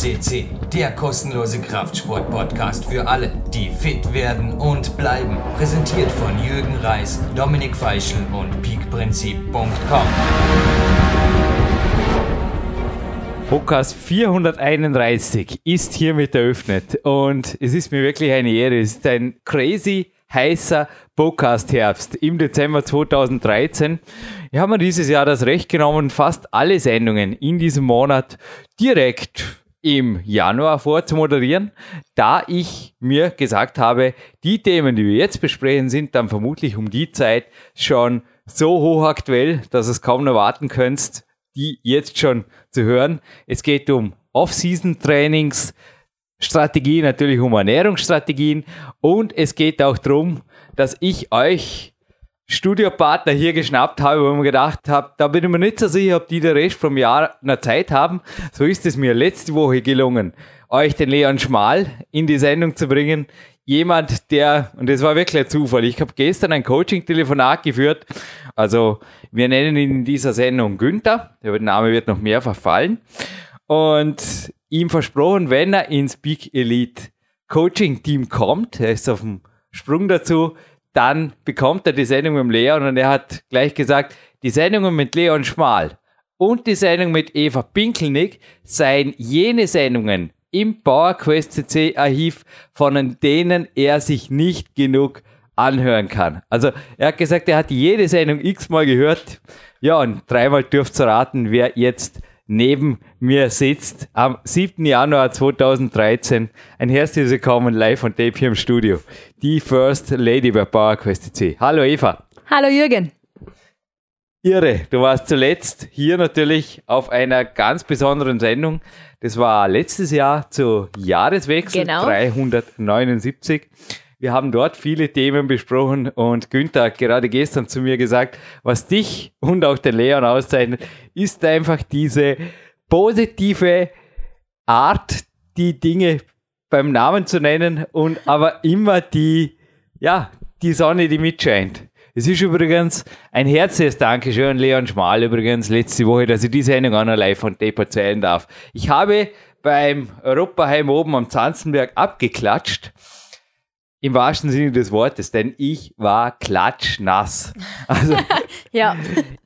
CC, der kostenlose Kraftsport-Podcast für alle, die fit werden und bleiben. Präsentiert von Jürgen Reis, Dominik Feischl und peakprinzip.com. Podcast 431 ist hiermit eröffnet und es ist mir wirklich eine Ehre. Es ist ein crazy heißer Podcast-Herbst im Dezember 2013. Wir haben dieses Jahr das Recht genommen, fast alle Sendungen in diesem Monat direkt im Januar vorzumoderieren, da ich mir gesagt habe, die Themen, die wir jetzt besprechen, sind dann vermutlich um die Zeit schon so hochaktuell, dass es kaum erwarten könnt, die jetzt schon zu hören. Es geht um Off-Season-Trainings, Strategie, natürlich um Ernährungsstrategien und es geht auch darum, dass ich euch Studiopartner hier geschnappt habe, wo ich mir gedacht habe, da bin ich mir nicht so sicher, ob die der Rest vom Jahr noch Zeit haben. So ist es mir letzte Woche gelungen, euch den Leon Schmal in die Sendung zu bringen. Jemand, der, und das war wirklich ein Zufall, ich habe gestern ein Coaching-Telefonat geführt. Also wir nennen ihn in dieser Sendung Günther, der Name wird noch mehrfach fallen. Und ihm versprochen, wenn er ins Big Elite Coaching Team kommt, er ist auf dem Sprung dazu, dann bekommt er die Sendung mit Leon und er hat gleich gesagt, die Sendungen mit Leon Schmal und die Sendung mit Eva Pinkelnick seien jene Sendungen im PowerQuest CC Archiv, von denen er sich nicht genug anhören kann. Also er hat gesagt, er hat jede Sendung x-mal gehört. Ja, und dreimal dürft ihr raten, wer jetzt neben mir sitzt am 7. Januar 2013. Ein herzliches Willkommen live von Tape hier im Studio. Die First Lady bei PowerQuest C. Hallo Eva. Hallo Jürgen. Irre, du warst zuletzt hier natürlich auf einer ganz besonderen Sendung. Das war letztes Jahr zu Jahreswechsel genau. 379. Wir haben dort viele Themen besprochen und Günther hat gerade gestern zu mir gesagt, was dich und auch den Leon auszeichnet, ist einfach diese positive Art, die Dinge beim Namen zu nennen und aber immer die, ja, die Sonne, die mitscheint. Es ist übrigens ein herzliches Dankeschön, Leon Schmal übrigens, letzte Woche, dass ich diese Sendung auch noch live von Tape erzählen darf. Ich habe beim Europaheim oben am Zanzenberg abgeklatscht im wahrsten Sinne des Wortes, denn ich war klatschnass. Also, ja.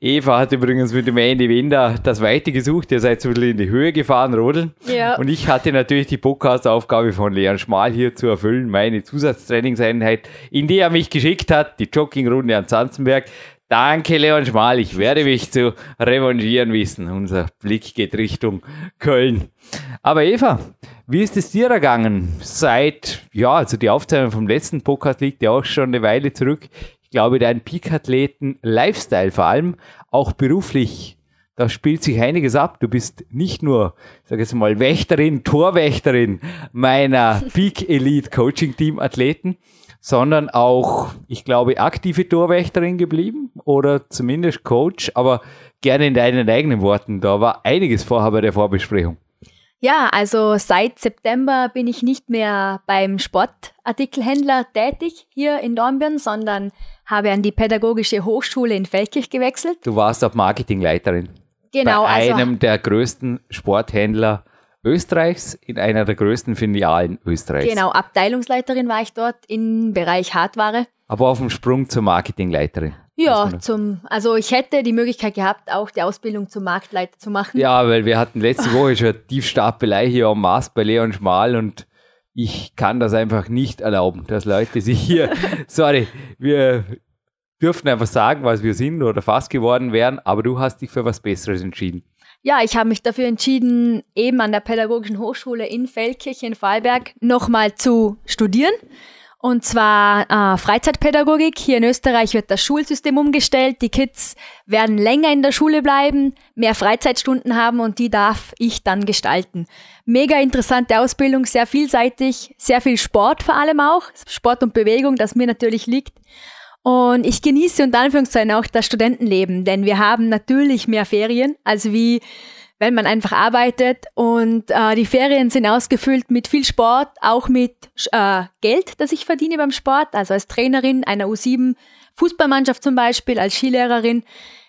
Eva hat übrigens mit dem Andy Winder das Weite gesucht. Ihr seid so ein bisschen in die Höhe gefahren, rodeln. Ja. Und ich hatte natürlich die Podcast-Aufgabe von Leon Schmal hier zu erfüllen, meine Zusatztrainingseinheit, in die er mich geschickt hat, die Joggingrunde an Zanzenberg. Danke, Leon Schmal. Ich werde mich zu revanchieren wissen. Unser Blick geht Richtung Köln. Aber Eva, wie ist es dir ergangen? Seit, ja, also die Aufzeichnung vom letzten Podcast liegt ja auch schon eine Weile zurück. Ich glaube, dein Peak-Athleten-Lifestyle vor allem, auch beruflich, da spielt sich einiges ab. Du bist nicht nur, sag ich mal, Wächterin, Torwächterin meiner Peak Elite Coaching Team Athleten, sondern auch, ich glaube, aktive Torwächterin geblieben oder zumindest Coach, aber gerne in deinen eigenen Worten. Da war einiges vorher bei der Vorbesprechung. Ja, also seit September bin ich nicht mehr beim Sportartikelhändler tätig hier in Dornbirn, sondern habe an die Pädagogische Hochschule in Feldkirch gewechselt. Du warst auch Marketingleiterin. Genau. Bei also einem der größten Sporthändler Österreichs in einer der größten Filialen Österreichs. Genau, Abteilungsleiterin war ich dort im Bereich Hardware. Aber auf dem Sprung zur Marketingleiterin. Ja, zum, also ich hätte die Möglichkeit gehabt, auch die Ausbildung zum Marktleiter zu machen. Ja, weil wir hatten letzte Woche schon Tiefstapelei hier am Mars bei Leon Schmal und ich kann das einfach nicht erlauben, dass Leute sich hier, sorry, wir dürften einfach sagen, was wir sind oder fast geworden wären, aber du hast dich für was Besseres entschieden. Ja, ich habe mich dafür entschieden, eben an der Pädagogischen Hochschule in Feldkirch in Vorarlberg nochmal zu studieren. Und zwar äh, Freizeitpädagogik. Hier in Österreich wird das Schulsystem umgestellt. Die Kids werden länger in der Schule bleiben, mehr Freizeitstunden haben und die darf ich dann gestalten. Mega interessante Ausbildung, sehr vielseitig, sehr viel Sport vor allem auch. Sport und Bewegung, das mir natürlich liegt. Und ich genieße unter Anführungszeichen auch das Studentenleben, denn wir haben natürlich mehr Ferien, als wie wenn man einfach arbeitet. Und äh, die Ferien sind ausgefüllt mit viel Sport, auch mit äh, Geld, das ich verdiene beim Sport. Also als Trainerin einer U7 Fußballmannschaft zum Beispiel, als Skilehrerin.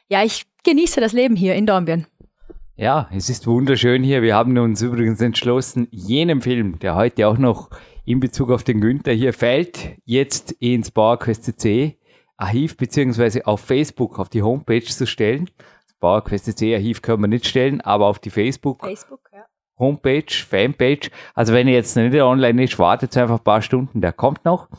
Ja, ich genieße das Leben hier in Dornbirn. Ja, es ist wunderschön hier. Wir haben uns übrigens entschlossen, jenem Film, der heute auch noch in Bezug auf den Günther hier fällt, jetzt ins Bauerquest CC Archiv beziehungsweise auf Facebook auf die Homepage zu stellen. Das Bauerquest CC Archiv können wir nicht stellen, aber auf die Facebook, Facebook ja. Homepage, Fanpage. Also wenn ihr jetzt nicht online ist, wartet einfach ein paar Stunden, der kommt noch.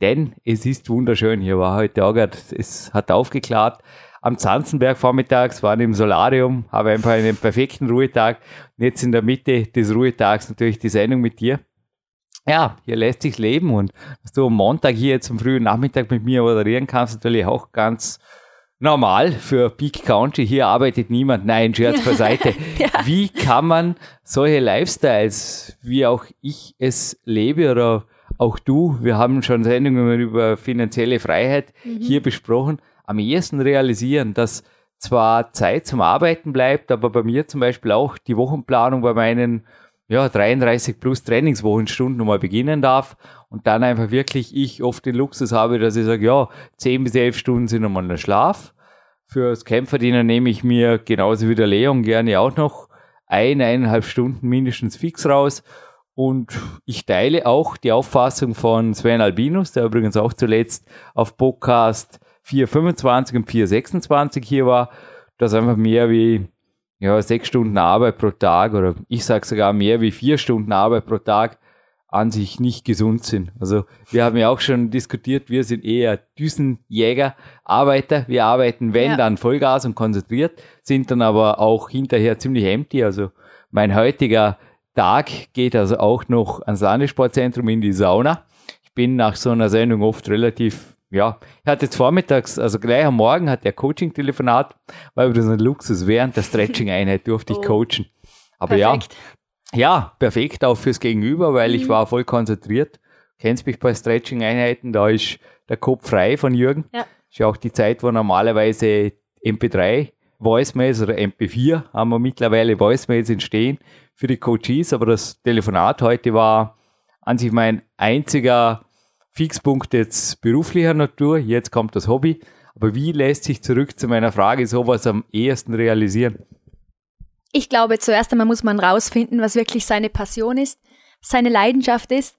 Denn es ist wunderschön. Hier war heute auch gerade, es hat aufgeklärt am Zanzenberg vormittags, waren im Solarium, habe einfach einen perfekten Ruhetag. Und jetzt in der Mitte des Ruhetags natürlich die Sendung mit dir. Ja, hier lässt sich leben und dass du am Montag hier zum frühen Nachmittag mit mir moderieren kannst, natürlich auch ganz normal für Peak Country. Hier arbeitet niemand. Nein, Scherz beiseite. ja. Wie kann man solche Lifestyles, wie auch ich es lebe oder auch du, wir haben schon Sendungen über finanzielle Freiheit mhm. hier besprochen, am ehesten realisieren, dass zwar Zeit zum Arbeiten bleibt, aber bei mir zum Beispiel auch die Wochenplanung bei meinen ja, 33 plus Trainingswochenstunden nochmal beginnen darf und dann einfach wirklich ich oft den Luxus habe, dass ich sage, ja, 10 bis 11 Stunden sind nochmal ein Schlaf. Fürs Kämpferdienen nehme ich mir genauso wie der Leon gerne auch noch ein, eineinhalb Stunden mindestens fix raus. Und ich teile auch die Auffassung von Sven Albinus, der übrigens auch zuletzt auf Podcast 425 und 426 hier war, dass einfach mehr wie ja, sechs Stunden Arbeit pro Tag oder ich sage sogar mehr wie vier Stunden Arbeit pro Tag an sich nicht gesund sind. Also wir haben ja auch schon diskutiert, wir sind eher Düsenjäger, Arbeiter. Wir arbeiten, wenn, ja. dann Vollgas und konzentriert, sind dann aber auch hinterher ziemlich empty. Also mein heutiger Tag geht also auch noch ans Landessportzentrum in die Sauna. Ich bin nach so einer Sendung oft relativ ja, er hat jetzt vormittags, also gleich am Morgen hat er Coaching-Telefonat, weil das ein Luxus. Während der Stretching-Einheit durfte ich oh. coachen. Aber perfekt. ja, ja, perfekt auch fürs Gegenüber, weil mhm. ich war voll konzentriert. Kennst mich bei Stretching-Einheiten, da ist der Kopf frei von Jürgen. Ja. Ist ja auch die Zeit, wo normalerweise MP3 Voicemails oder MP4 haben wir mittlerweile Voicemails entstehen für die Coaches, aber das Telefonat heute war an sich mein einziger Fixpunkt jetzt beruflicher Natur, jetzt kommt das Hobby. Aber wie lässt sich zurück zu meiner Frage sowas am ehesten realisieren? Ich glaube, zuerst einmal muss man rausfinden, was wirklich seine Passion ist, seine Leidenschaft ist.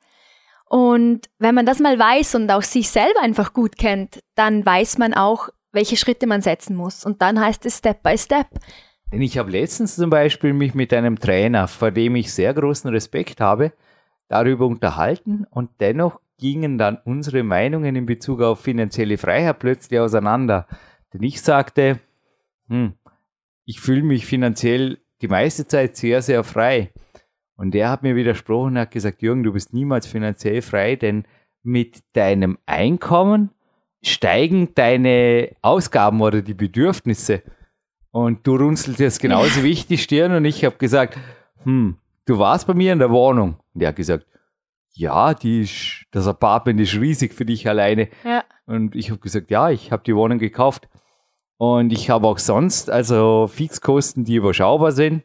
Und wenn man das mal weiß und auch sich selber einfach gut kennt, dann weiß man auch, welche Schritte man setzen muss. Und dann heißt es Step by Step. Denn ich habe letztens zum Beispiel mich mit einem Trainer, vor dem ich sehr großen Respekt habe, darüber unterhalten und dennoch gingen dann unsere Meinungen in Bezug auf finanzielle Freiheit plötzlich auseinander. Denn ich sagte, hm, ich fühle mich finanziell die meiste Zeit sehr, sehr frei. Und er hat mir widersprochen und hat gesagt, Jürgen, du bist niemals finanziell frei, denn mit deinem Einkommen steigen deine Ausgaben oder die Bedürfnisse. Und du runzelst jetzt genauso wie ich die Stirn und ich habe gesagt, hm, du warst bei mir in der Wohnung. Und er hat gesagt, ja, die ist, das Apartment ist riesig für dich alleine. Ja. Und ich habe gesagt, ja, ich habe die Wohnung gekauft. Und ich habe auch sonst, also Fixkosten, die überschaubar sind.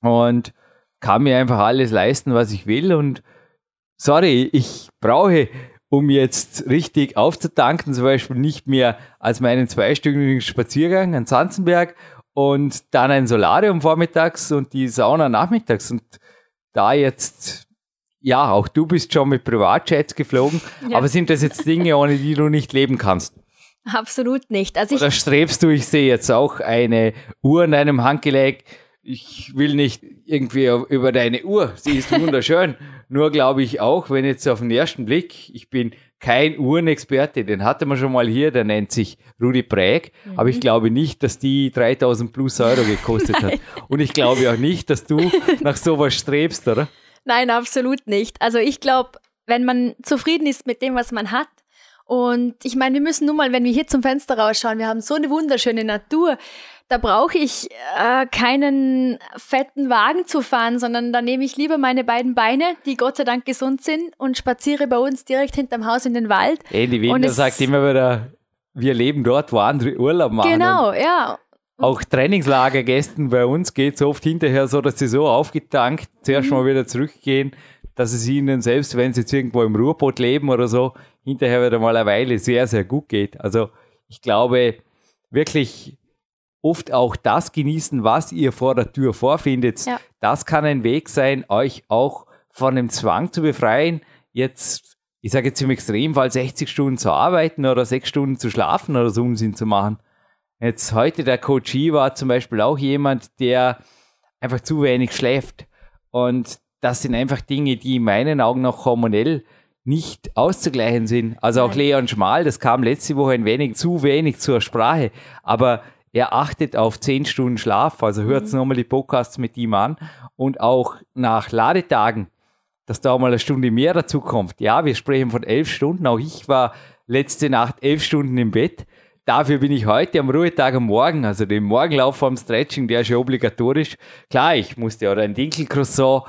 Und kann mir einfach alles leisten, was ich will. Und sorry, ich brauche, um jetzt richtig aufzutanken, zum Beispiel nicht mehr als meinen zweistündigen Spaziergang an Zanzenberg und dann ein Solarium vormittags und die Sauna nachmittags. Und da jetzt ja, auch du bist schon mit Privatjets geflogen, ja. aber sind das jetzt Dinge, ohne die du nicht leben kannst? Absolut nicht. Also Oder strebst du, ich sehe jetzt auch eine Uhr in deinem Handgelenk. Ich will nicht irgendwie über deine Uhr, sie ist wunderschön. Nur glaube ich auch, wenn jetzt auf den ersten Blick, ich bin kein Uhrenexperte, den hatte man schon mal hier, der nennt sich Rudi Präg, mhm. aber ich glaube nicht, dass die 3000 plus Euro gekostet hat. Und ich glaube auch nicht, dass du nach sowas strebst, oder? Nein, absolut nicht. Also ich glaube, wenn man zufrieden ist mit dem, was man hat, und ich meine, wir müssen nun mal, wenn wir hier zum Fenster rausschauen, wir haben so eine wunderschöne Natur, da brauche ich äh, keinen fetten Wagen zu fahren, sondern da nehme ich lieber meine beiden Beine, die Gott sei Dank gesund sind, und spaziere bei uns direkt hinterm Haus in den Wald. Ey, die Wiener sagt immer wieder, wir leben dort, wo andere Urlaub machen. Genau, ja. Auch Trainingslagergästen bei uns geht es oft hinterher so, dass sie so aufgetankt zuerst mhm. mal wieder zurückgehen, dass es ihnen selbst, wenn sie jetzt irgendwo im Ruhrboot leben oder so, hinterher wieder mal eine Weile sehr, sehr gut geht. Also ich glaube wirklich, oft auch das genießen, was ihr vor der Tür vorfindet. Ja. Das kann ein Weg sein, euch auch von dem Zwang zu befreien, jetzt, ich sage jetzt im Extremfall 60 Stunden zu arbeiten oder 6 Stunden zu schlafen oder so Unsinn zu machen. Jetzt heute der Coachie war zum Beispiel auch jemand, der einfach zu wenig schläft. Und das sind einfach Dinge, die in meinen Augen noch hormonell nicht auszugleichen sind. Also auch. Leon Schmal, das kam letzte Woche ein wenig zu wenig zur Sprache, aber er achtet auf 10 Stunden Schlaf, also hört Mhm. nochmal die Podcasts mit ihm an und auch nach Ladetagen, dass da mal eine Stunde mehr dazu kommt. Ja, wir sprechen von elf Stunden, auch ich war letzte Nacht elf Stunden im Bett. Dafür bin ich heute am Ruhetag am Morgen, also den Morgenlauf vom Stretching, der ist ja obligatorisch. Klar, ich musste oder ein Dinkelcroissant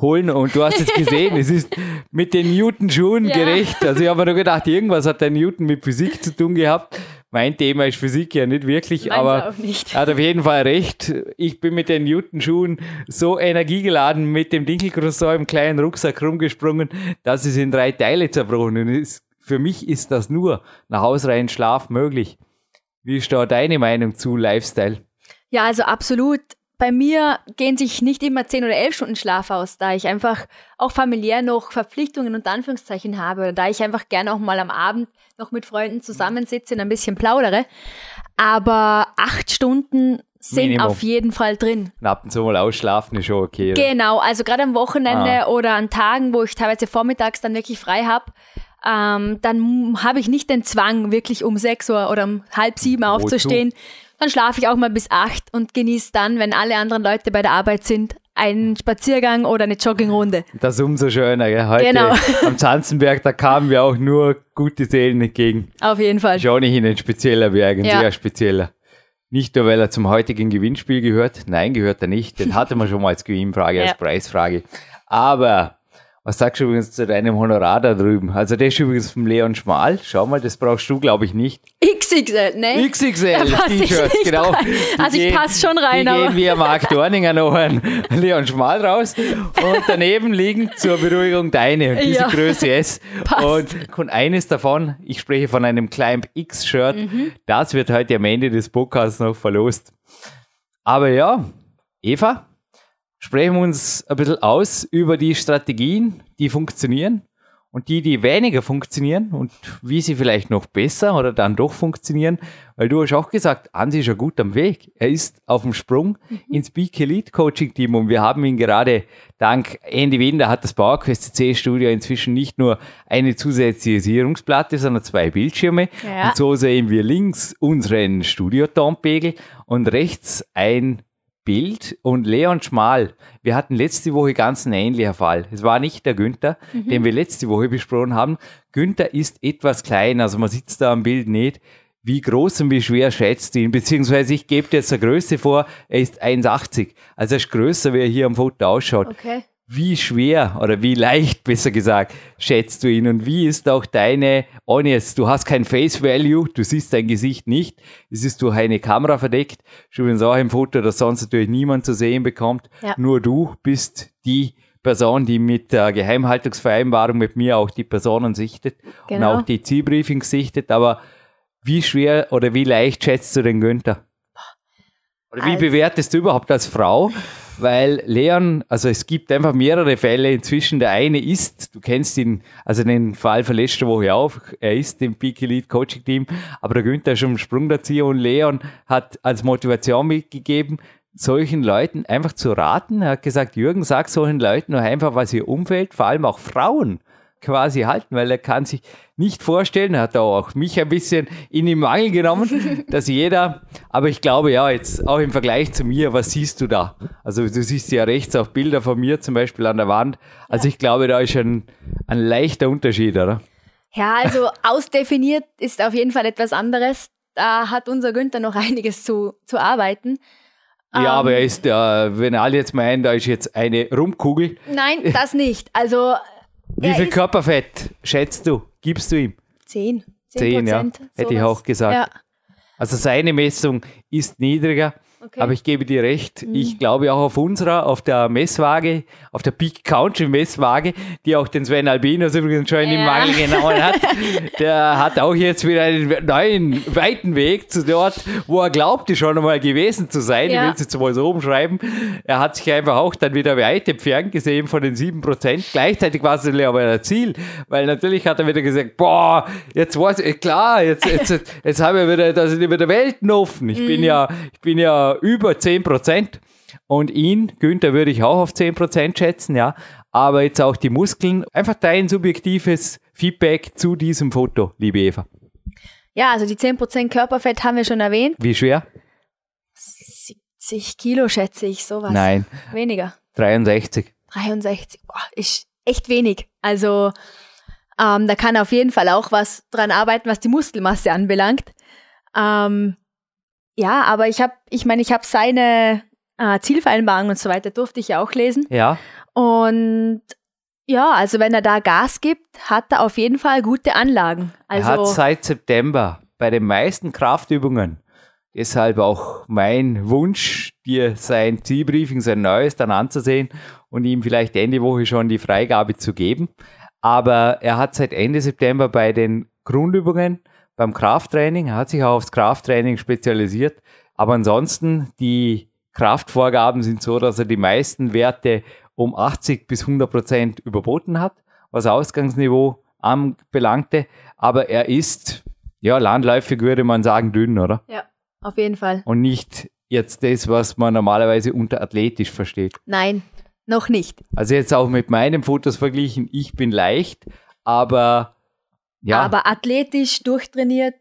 holen und du hast es gesehen, es ist mit den Newton-Schuhen Ja. gerecht. Also ich habe mir nur gedacht, irgendwas hat der Newton mit Physik zu tun gehabt. Mein Thema ist Physik ja nicht wirklich, Meins aber nicht. er hat auf jeden Fall recht. Ich bin mit den Newton-Schuhen so energiegeladen mit dem Dinkelcroissant im kleinen Rucksack rumgesprungen, dass es in drei Teile zerbrochen es, für mich ist das nur nach ausreichend Schlaf möglich. Wie ist da deine Meinung zu Lifestyle? Ja, also absolut. Bei mir gehen sich nicht immer 10 oder 11 Stunden Schlaf aus, da ich einfach auch familiär noch Verpflichtungen und Anführungszeichen habe, oder da ich einfach gerne auch mal am Abend noch mit Freunden zusammensitze und ein bisschen plaudere. Aber acht Stunden sind Minimum. auf jeden Fall drin. Und ab und zu mal ausschlafen ist schon okay. oder? Genau, also gerade am Wochenende Ah. oder an Tagen, wo ich teilweise vormittags dann wirklich frei habe, ähm, dann habe ich nicht den Zwang, wirklich um sechs Uhr oder um halb sieben aufzustehen. Dann schlafe ich auch mal bis acht und genieße dann, wenn alle anderen Leute bei der Arbeit sind, einen Spaziergang oder eine Joggingrunde. Das ist umso schöner. Gell? Heute Genau. am Zanzenberg, da kamen wir auch nur gute Seelen entgegen. Auf jeden Fall. Auch nicht ein spezieller Berg, ein Ja. sehr spezieller. Nicht nur, weil er zum heutigen Gewinnspiel gehört. Nein, gehört er nicht. Den hatte man schon mal als Gewinnfrage, als Ja. Preisfrage. Aber, was sagst du übrigens zu deinem Honorar da drüben? Also, der ist übrigens vom Leon Schmal. Schau mal, das brauchst du, glaube ich, nicht. XXL, ne? XXL T-Shirts, nicht genau. Also ich gehen- pass schon rein, Die aber- gehen via Mark Dorninger noch ein Leon Schmal raus. Und daneben liegen zur Beruhigung deine. Diese Ja. Größe S. Passt. Und, und eines davon, ich spreche von einem Climb X-Shirt, Mhm. das wird heute am Ende des Podcasts noch verlost. Aber ja, Eva, sprechen wir uns ein bisschen aus über die Strategien, die funktionieren und die, die weniger funktionieren und wie sie vielleicht noch besser oder dann doch funktionieren. Weil du hast auch gesagt, Ansi ist ja gut am Weg. Er ist auf dem Sprung ins Peak Elite Coaching Team und wir haben ihn gerade dank Andy Winder hat das PowerQuest C Studio inzwischen nicht nur eine zusätzliche Sicherungsplatte, sondern zwei Bildschirme. Ja. Und so sehen wir links unseren Studio-Tonpegel und rechts ein Bild und Leon Schmal. Wir hatten letzte Woche ganz einen ähnlichen Fall. Es war nicht der Günther, den wir letzte Woche besprochen haben. Günther ist etwas klein, also man sitzt da am Bild nicht. Wie groß und wie schwer schätzt ihn? Beziehungsweise ich gebe dir jetzt eine Größe vor, er ist 1,80. Also er ist größer, wie er hier am Foto ausschaut. Okay. Wie schwer oder wie leicht, besser gesagt, schätzt du ihn? Und wie ist auch deine, jetzt, du hast kein Face Value, du siehst dein Gesicht nicht, es ist durch eine Kamera verdeckt, schon übrigens auch im Foto, das sonst natürlich niemand zu sehen bekommt. Ja. Nur du bist die Person, die mit der Geheimhaltungsvereinbarung mit mir auch die Personen sichtet Genau. und auch die Zielbriefings sichtet. Aber wie schwer oder wie leicht schätzt du den Günther? Oder wie Als- bewertest du überhaupt als Frau? Weil Leon, also es gibt einfach mehrere Fälle inzwischen. Der eine ist, du kennst ihn, also den Fall von letzter Woche auch, er ist im Peak Elite Coaching Team, aber der Günther ist schon im Sprungderzieher und Leon hat als Motivation mitgegeben, solchen Leuten einfach zu raten. Er hat gesagt, Jürgen, sag solchen Leuten nur einfach, was ihr Umfeld, vor allem auch Frauen, quasi halten, weil er kann sich nicht vorstellen, er hat auch mich ein bisschen in den Mangel genommen, dass jeder, aber ich glaube ja, jetzt auch im Vergleich zu mir, was siehst du da? Also du siehst ja rechts auch Bilder von mir zum Beispiel an der Wand. Also ich glaube, da ist ein, ein leichter Unterschied, oder? Ja, also ausdefiniert ist auf jeden Fall etwas anderes. Da hat unser Günther noch einiges zu, zu arbeiten. Ja, Ähm, aber er ist, äh, wenn alle jetzt meinen, da ist jetzt eine Rumkugel, Nein, das nicht. Also wie viel Körperfett schätzt du, gibst du ihm? Zehn. Zehn, ja. Prozent, Hätte ich auch gesagt. Ja. Also seine Messung ist niedriger. Okay. Aber ich gebe dir recht, ich glaube auch auf unserer, auf der Messwaage, auf der Peak Country Messwaage, die auch den Sven Albinos übrigens schon Ja. Mangel genommen hat, der hat auch jetzt wieder einen neuen, weiten Weg zu dort, wo er glaubte schon einmal gewesen zu sein. Ja. Ich will es jetzt mal so umschreiben. Er hat sich einfach auch dann wieder weit entfernt gesehen von den 7%. Gleichzeitig war es natürlich aber ein Ziel, weil natürlich hat er wieder gesagt, boah, jetzt war es, klar, jetzt, jetzt, jetzt habe ich wieder, da sind wieder Welten offen. Ich bin ja, ich bin ja über 10%. Und ihn, Günther, würde ich auch auf 10% schätzen, ja. Aber jetzt auch die Muskeln. Einfach dein subjektives Feedback zu diesem Foto, liebe Eva. Ja, also die 10% Körperfett haben wir schon erwähnt. Wie schwer? 70 Kilo schätze ich, sowas. Nein, Weniger. 63. 63. Boah, ist echt wenig. Also ähm, da kann auf jeden Fall auch was dran arbeiten, was die Muskelmasse anbelangt. Ähm, ja, aber ich habe, ich meine, ich habe seine äh, Zielvereinbarung und so weiter durfte ich ja auch lesen. Ja, Und ja, also wenn er da Gas gibt, hat er auf jeden Fall gute Anlagen. er hat Also seit September bei den meisten Kraftübungen, deshalb auch mein Wunsch, dir sein Zielbriefing, sein neues dann anzusehen und ihm vielleicht Ende Woche schon die Freigabe zu geben. Aber er hat seit Ende September bei den Grundübungen, beim Krafttraining, er hat sich auch aufs Krafttraining spezialisiert. Aber ansonsten, die Kraftvorgaben sind so, dass er die meisten Werte um 80 bis 100 Prozent überboten hat, was Ausgangsniveau anbelangte. Aber er ist, ja, landläufig würde man sagen, dünn, oder? ja, auf jeden Fall. Und nicht jetzt das, was man normalerweise unter athletisch versteht. Nein, noch nicht. Also jetzt auch mit meinen Fotos verglichen, ich bin leicht, aber ja, Aber athletisch durchtrainiert,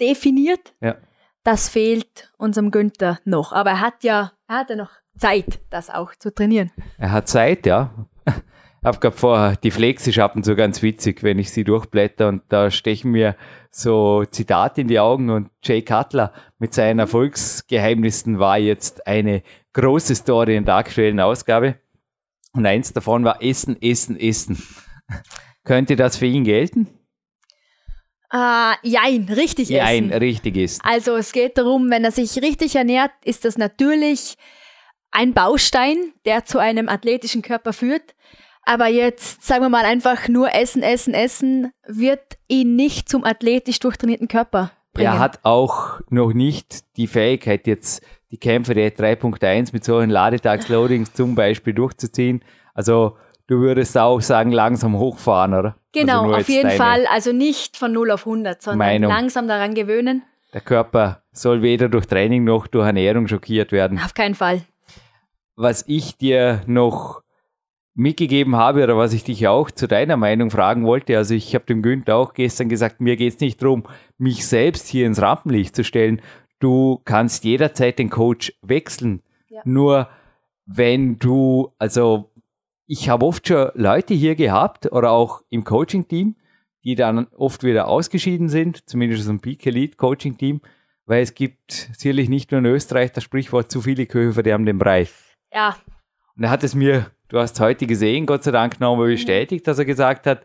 definiert, ja. das fehlt unserem Günther noch. Aber er hat ja, er hat ja noch Zeit, das auch zu trainieren. er hat Zeit, ja. Ich habe gerade vorher, die Flex ist ab und zu ganz witzig, wenn ich sie durchblätter und da stechen mir so Zitate in die Augen und Jay Cutler mit seinen Erfolgsgeheimnissen war jetzt eine große Story in der aktuellen Ausgabe. Und eins davon war Essen, Essen, Essen. Könnte das für ihn gelten? Ah, jein, richtig Nein, essen. richtig ist. Also es geht darum, wenn er sich richtig ernährt, ist das natürlich ein Baustein, der zu einem athletischen Körper führt. Aber jetzt, sagen wir mal, einfach nur essen, essen, essen, wird ihn nicht zum athletisch durchtrainierten Körper bringen. Er hat auch noch nicht die Fähigkeit, jetzt die Kämpfe der 3.1 mit solchen Ladetagsloadings zum Beispiel durchzuziehen. Also du würdest auch sagen, langsam hochfahren, oder? Genau, also auf jeden Fall. Also nicht von 0 auf 100, sondern Meinung. langsam daran gewöhnen. Der Körper soll weder durch Training noch durch Ernährung schockiert werden. Auf keinen Fall. Was ich dir noch mitgegeben habe oder was ich dich auch zu deiner Meinung fragen wollte, also ich habe dem Günther auch gestern gesagt, mir geht es nicht darum, mich selbst hier ins Rampenlicht zu stellen. Du kannst jederzeit den Coach wechseln. Ja. Nur wenn du, also ich habe oft schon Leute hier gehabt oder auch im Coaching-Team, die dann oft wieder ausgeschieden sind, zumindest aus dem Peak Elite Coaching-Team, weil es gibt sicherlich nicht nur in Österreich das Sprichwort, zu viele Köche verderben den Brei. Ja, Und er hat es mir, du hast heute gesehen, Gott sei Dank nochmal bestätigt, dass er gesagt hat,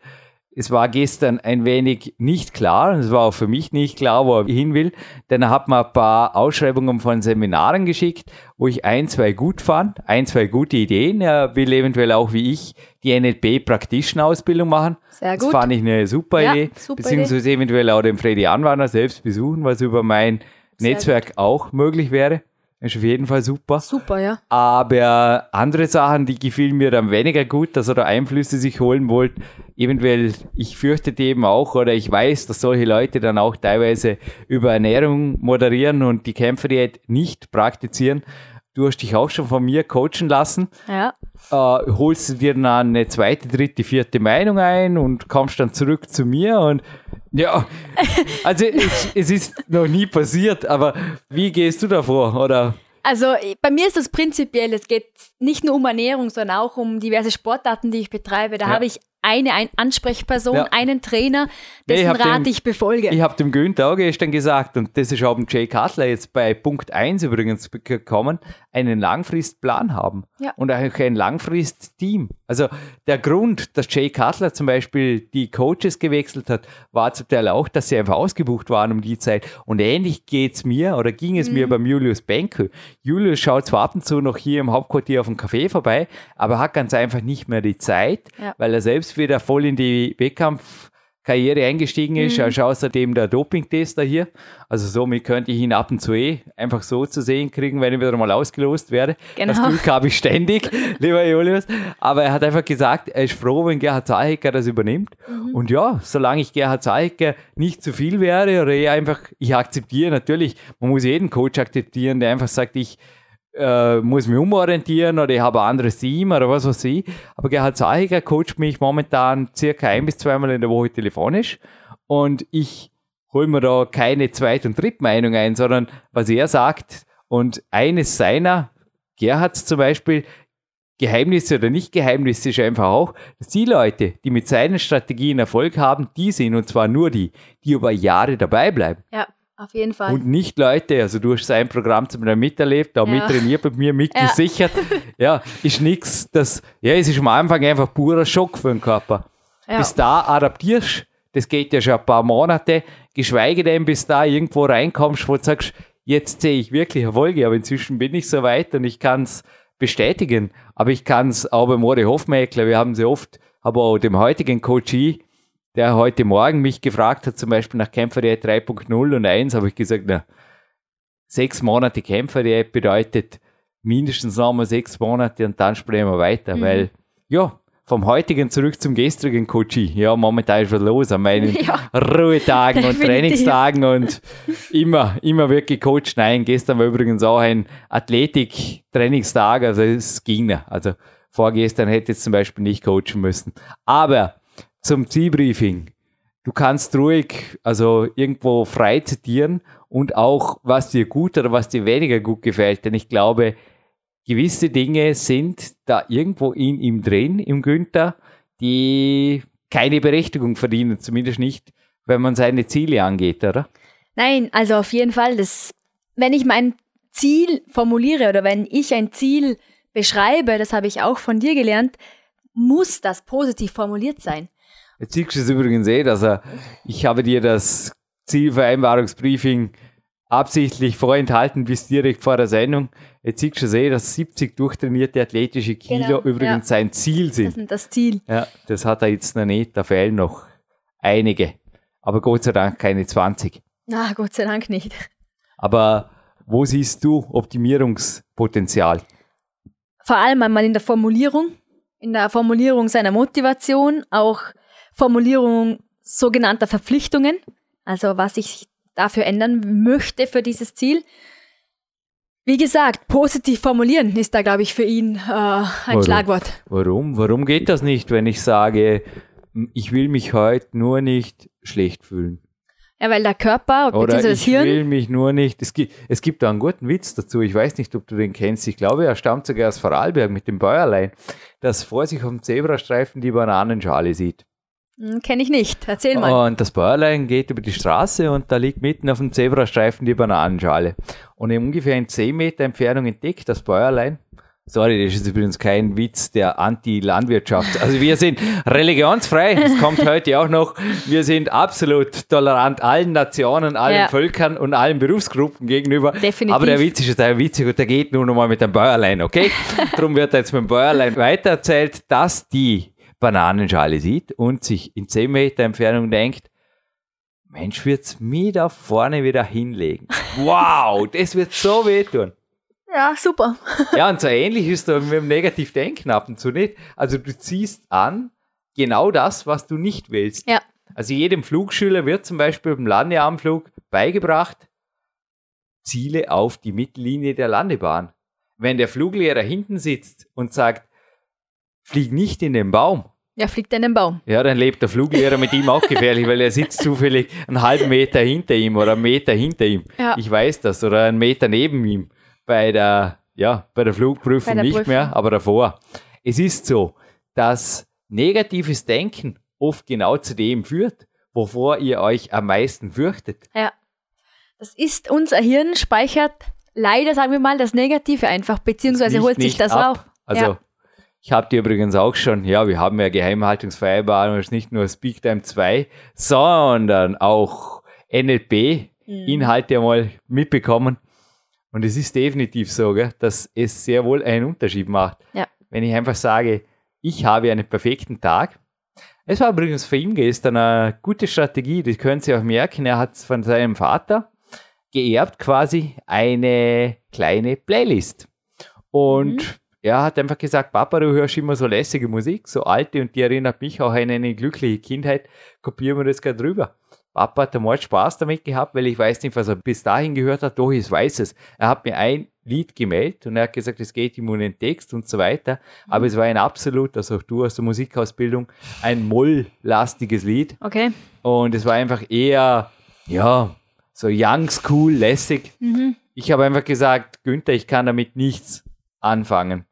es war gestern ein wenig nicht klar, und es war auch für mich nicht klar, wo er hin will, denn er hat mir ein paar Ausschreibungen von Seminaren geschickt, wo ich ein, zwei gut fand, ein, zwei gute Ideen. Er will eventuell auch wie ich die NLP Practitioner-Ausbildung machen. Sehr Das gut. fand ich eine super Ja, Idee. super beziehungsweise eventuell auch den Freddy Anwander selbst besuchen, was über mein Sehr Netzwerk auch möglich wäre. Ist auf jeden Fall super. super, ja. Aber andere Sachen, die gefielen mir dann weniger gut, dass er da Einflüsse sich holen wollte. Eventuell, ich fürchtete eben auch, oder ich weiß, dass solche Leute dann auch teilweise über Ernährung moderieren und die Kämpferdiät nicht praktizieren. Du hast dich auch schon von mir coachen lassen. Ja, Äh, holst du dir dann eine zweite, dritte, vierte Meinung ein und kommst dann zurück zu mir und ja, also es, es ist noch nie passiert, aber wie gehst du davor? Oder Also bei mir ist das prinzipiell, es geht nicht nur um Ernährung, sondern auch um diverse Sportarten, die ich betreibe. Da Ja. habe ich eine Ein Ansprechperson, Ja. einen Trainer, Nee, ich dessen Rat den- ich befolge. Ich habe dem Günther auch gestern gesagt, und das ist auch dem Jay Cutler jetzt bei Punkt 1 übrigens gekommen, einen Langfristplan haben Ja. und auch ein Langfrist-Team. Also der Grund, dass Jay Cutler zum Beispiel die Coaches gewechselt hat, war zum Teil auch, dass sie einfach ausgebucht waren um die Zeit. Und ähnlich geht's mir oder ging es Mhm. mir beim Julius Benke. Julius schaut zwar ab und zu noch hier im Hauptquartier auf dem Café vorbei, aber hat ganz einfach nicht mehr die Zeit, Ja. weil er selbst wieder voll in die Wettkampf Karriere eingestiegen ist, Mhm. ist außerdem der Dopingtester hier. Also somit könnte ich ihn ab und zu eh einfach so zu sehen kriegen, wenn ich wieder mal ausgelost werde. Genau. Das Glück habe ich ständig, lieber Julius. Aber er hat einfach gesagt, er ist froh, wenn Gerhard Zahecker das übernimmt. Mhm. Und ja, solange ich Gerhard Zahecker nicht zu viel wäre oder eher einfach, ich akzeptiere natürlich, man muss jeden Coach akzeptieren, der einfach sagt, ich äh, muss mich umorientieren oder ich habe ein anderes Team oder was weiß ich. Aber Gerhard Zahiger coacht mich momentan circa ein bis zweimal in der Woche telefonisch und ich hole mir da keine Zweit- und Drittmeinung ein, sondern was er sagt und eines seiner, Gerhards zum Beispiel, Geheimnisse oder nicht Geheimnisse ist einfach auch, dass die Leute, die mit seinen Strategien Erfolg haben, die sind und zwar nur die, die über Jahre dabei bleiben. Ja, auf jeden Fall. Und nicht Leute, also du hast sein Programm zum Beispiel miterlebt, auch Ja. mittrainiert bei mir, Ja. mitgesichert. Ja. ist nichts, das, ja, es ist am Anfang einfach purer Schock für den Körper. ja. Bis da adaptierst, das geht ja schon ein paar Monate, geschweige denn, bis da irgendwo reinkommst, wo du sagst, jetzt sehe ich wirklich Erfolge, aber inzwischen bin ich so weit und ich kann es bestätigen. Aber ich kann es auch bei Mori Hofmeckler, wir haben sie oft, aber auch dem heutigen Coachie, der heute Morgen mich gefragt hat, zum Beispiel nach Kämpferdiät 3.0 und 1, habe ich gesagt, na, sechs Monate Kämpferdiät bedeutet mindestens nochmal sechs Monate und dann sprechen wir weiter, Mhm. weil, ja, vom heutigen zurück zum gestrigen Coachie. Ja, momentan ist was los an meinen Ja. Ruhetagen und Definitiv. Trainingstagen und immer, immer wirklich Coach. Nein, gestern war übrigens auch ein Athletik-Trainingstag, also es ging. Also vorgestern hätte ich zum Beispiel nicht coachen müssen. Aber zum Zielbriefing. Du kannst ruhig, also irgendwo frei zitieren und auch, was dir gut oder was dir weniger gut gefällt. Denn ich glaube, gewisse Dinge sind da irgendwo in ihm drin, im Günther, die keine Berechtigung verdienen, zumindest nicht, wenn man seine Ziele angeht, oder? Nein, also auf jeden Fall, das, wenn ich mein Ziel formuliere oder wenn ich ein Ziel beschreibe, das habe ich auch von dir gelernt, muss das positiv formuliert sein. Jetzt siehst du es übrigens eh, dass er, ich habe dir das Zielvereinbarungsbriefing absichtlich vorenthalten bis direkt vor der Sendung. Jetzt siehst du es eh, dass 70 durchtrainierte athletische Kilo Genau, übrigens ja. sein Ziel Das sind. ist das Ziel. Ja, das hat er jetzt noch nicht, da fehlen noch einige. Aber Gott sei Dank keine 20. Na, Gott sei Dank nicht. Aber wo siehst du Optimierungspotenzial? Vor allem einmal in der Formulierung, in der Formulierung seiner Motivation, auch Formulierung sogenannter Verpflichtungen, also was ich dafür ändern möchte für dieses Ziel. Wie gesagt, positiv formulieren ist da, glaube ich, für ihn äh, ein Warum? Schlagwort. Warum? Warum geht das nicht, wenn ich sage, ich will mich heute nur nicht schlecht fühlen? Ja, weil der Körper, Oder das ich Hirn, will mich nur nicht. Es gibt, es gibt da einen guten Witz dazu. Ich weiß nicht, ob du den kennst. Ich glaube, er stammt sogar aus Vorarlberg mit dem Bäuerlein, das vor sich auf dem Zebrastreifen die Bananenschale sieht. Kenne ich nicht. Erzähl mal. Und das Bäuerlein geht über die Straße und da liegt mitten auf dem Zebrastreifen die Bananenschale. Und in ungefähr in 10 Meter Entfernung entdeckt das Bäuerlein. Sorry, das ist übrigens kein Witz der Anti-Landwirtschaft. Also wir sind religionsfrei, das kommt heute auch noch. Wir sind absolut tolerant allen Nationen, allen Ja. Völkern und allen Berufsgruppen gegenüber. Definitiv. Aber der Witz ist jetzt ein witzig und der geht nur noch mal mit dem Bäuerlein, okay? Darum wird jetzt mit dem Bäuerlein weitererzählt, dass die Bananenschale sieht und sich in 10 Meter Entfernung denkt, Mensch, wird's mir da vorne wieder hinlegen. Wow, das wird so wehtun. Ja, super. Ja, und so ähnlich ist es mit dem Negativdenken ab und zu nicht. Also du ziehst an genau das, was du nicht willst. Ja. Also jedem Flugschüler wird zum Beispiel beim Landeanflug beigebracht, Ziele auf die Mittellinie der Landebahn. Wenn der Fluglehrer hinten sitzt und sagt, flieg nicht in den Baum, Ja, fliegt in den Baum. ja, dann lebt der Fluglehrer mit ihm auch gefährlich, weil er sitzt zufällig einen halben Meter hinter ihm oder einen Meter hinter ihm. Ja. Ich weiß das. Oder einen Meter neben ihm bei der, ja, bei der Flugprüfung Bei der nicht Prüfung. mehr, aber davor. Es ist so, dass negatives Denken oft genau zu dem führt, wovor ihr euch am meisten fürchtet. Ja. Das ist, unser Hirn speichert leider, sagen wir mal, das Negative einfach, beziehungsweise holt sich das ab. auf. Also, Ja. Ich habe die übrigens auch schon, ja, wir haben ja Geheimhaltungsvereinbarung, es ist nicht nur Speaktime 2, sondern auch NLP, Mhm. Einmal mitbekommen. Und es ist definitiv so, gell, dass es sehr wohl einen Unterschied macht. Ja. Wenn ich einfach sage, ich habe einen perfekten Tag. Es war übrigens für ihn gestern eine gute Strategie, das können Sie auch merken. Er hat von seinem Vater geerbt quasi eine kleine Playlist. Und Mhm. Er hat einfach gesagt, Papa, du hörst immer so lässige Musik, so alte und die erinnert mich auch an eine glückliche Kindheit. Kopieren wir das gerade drüber. Papa hat einmal Spaß damit gehabt, weil ich weiß nicht, was er bis dahin gehört hat. Doch, ich weiß es. Er hat mir ein Lied gemeldet und er hat gesagt, es geht ihm um den Text und so weiter. Aber es war ein absolut, also auch du aus der Musikausbildung, ein molllastiges Lied. Okay. Und es war einfach eher, ja, so young, school, lässig. Mhm. Ich habe einfach gesagt, Günther, ich kann damit nichts anfangen.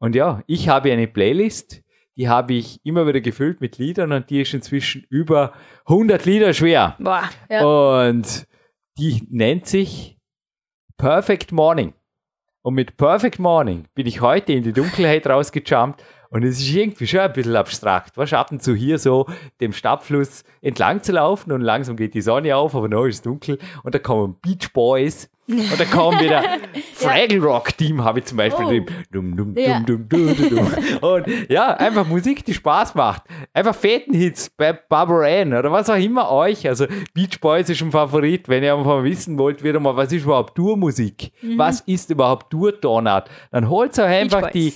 Und ja, ich habe eine Playlist, die habe ich immer wieder gefüllt mit Liedern und die ist inzwischen über 100 Lieder schwer. Boah. Ja. Und die nennt sich Perfect Morning. Und mit Perfect Morning bin ich heute in die Dunkelheit rausgejumpt und es ist irgendwie schon ein bisschen abstrakt. Was ab und zu hier so dem Stadtfluss entlang zu laufen und langsam geht die Sonne auf, aber noch ist es dunkel und da kommen Beach Boys und da kommen wieder Fraggle Rock Team habe ich zum Beispiel Oh. Dum, dum, Ja. dum, dum, dum, dum. Und ja, einfach Musik, die Spaß macht. Einfach Fetenhits bei Barbara Ann oder was auch immer euch. Also Beach Boys ist ein Favorit, wenn ihr einfach mal wissen wollt, wieder mal, was ist überhaupt Tourmusik? Was ist überhaupt Tourtonart? Dann holt euch einfach die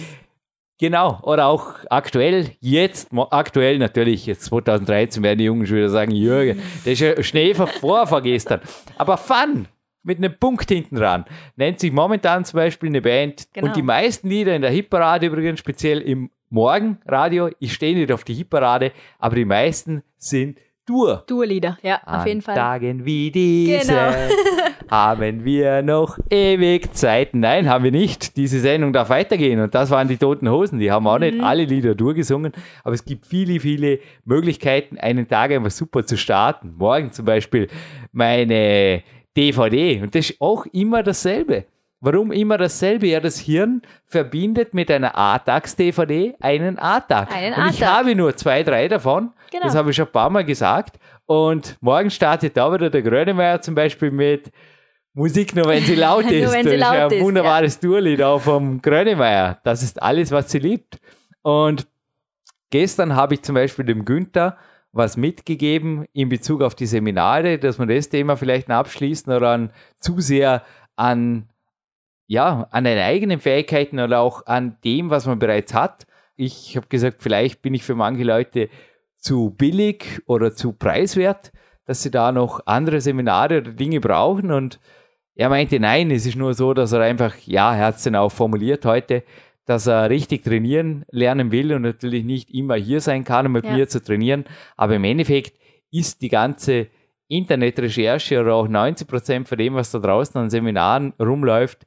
Genau, oder auch aktuell, jetzt, aktuell natürlich, jetzt 2013 werden die Jungen schon wieder sagen, Jürgen, das ist ja Schnee von vor, vorgestern. Aber Fun, mit einem Punkt hinten dran, nennt sich momentan zum Beispiel eine Band. Genau. Und die meisten Lieder in der Hitparade übrigens, speziell im Morgenradio, ich stehe nicht auf die Hitparade, aber die meisten sind Tour. Tourlieder, ja, auf An jeden Fall. Tagen wie diese Genau. haben wir noch ewig Zeit. Nein, haben wir nicht. Diese Sendung darf weitergehen. Und das waren die Toten Hosen. Die haben auch nicht Mhm. alle Lieder durchgesungen. Aber es gibt viele, viele Möglichkeiten, einen Tag einfach super zu starten. Morgen zum Beispiel meine DVD. Und das ist auch immer dasselbe. Warum immer dasselbe? Ja, das Hirn verbindet mit einer A-Tags-DVD einen A-Tag. Einen Und ich habe nur zwei, drei davon. Genau. Das habe ich schon ein paar Mal gesagt. Und morgen startet da wieder der Grönemeyer zum Beispiel mit Musik nur, wenn sie laut ist. wenn das sie ist laut ja ein ist, wunderbares Tourlied auch vom Grönemeyer. Das ist alles, was sie liebt. Und gestern habe ich zum Beispiel dem Günther was mitgegeben in Bezug auf die Seminare, dass man das Thema vielleicht noch abschließen oder an, zu sehr an, ja, an den eigenen Fähigkeiten oder auch an dem, was man bereits hat. Ich habe gesagt, vielleicht bin ich für manche Leute zu billig oder zu preiswert, dass sie da noch andere Seminare oder Dinge brauchen. Und er meinte, nein, es ist nur so, dass er einfach, ja, er hat es dann auch formuliert heute, dass er richtig trainieren lernen will und natürlich nicht immer hier sein kann, um mit Ja. mir zu trainieren. Aber im Endeffekt ist die ganze Internetrecherche oder auch 90 Prozent von dem, was da draußen an Seminaren rumläuft,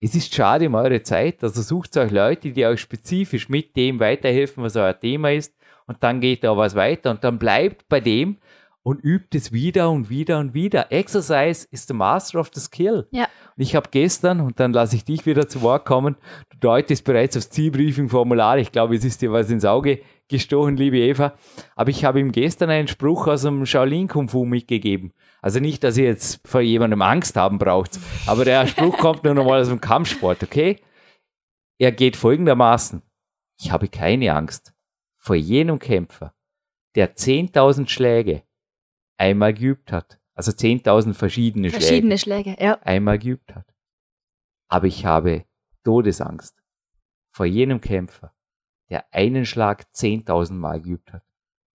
es ist schade um eure Zeit. Also sucht euch Leute, die euch spezifisch mit dem weiterhelfen, was euer Thema ist. Und dann geht da was weiter und dann bleibt bei dem und übt es wieder und wieder und wieder. Exercise is the master of the skill. Ja. Und ich habe gestern, und dann lasse ich dich wieder zu Wort kommen, du deutest bereits aufs Zielbriefing-Formular. Ich glaube, es ist dir was ins Auge gestochen, liebe Eva. Aber ich habe ihm gestern einen Spruch aus dem Shaolin Kung Fu mitgegeben. Also nicht, dass ihr jetzt vor jemandem Angst haben braucht, aber der Spruch kommt nur nochmal aus dem Kampfsport, okay? Er geht folgendermaßen. Ich habe keine Angst vor jenem Kämpfer, der 10.000 Schläge einmal geübt hat. Also 10.000 verschiedene Schläge Verschiedene Schläge, ja. einmal geübt hat. Aber ich habe Todesangst vor jenem Kämpfer, der einen Schlag 10.000 Mal geübt hat.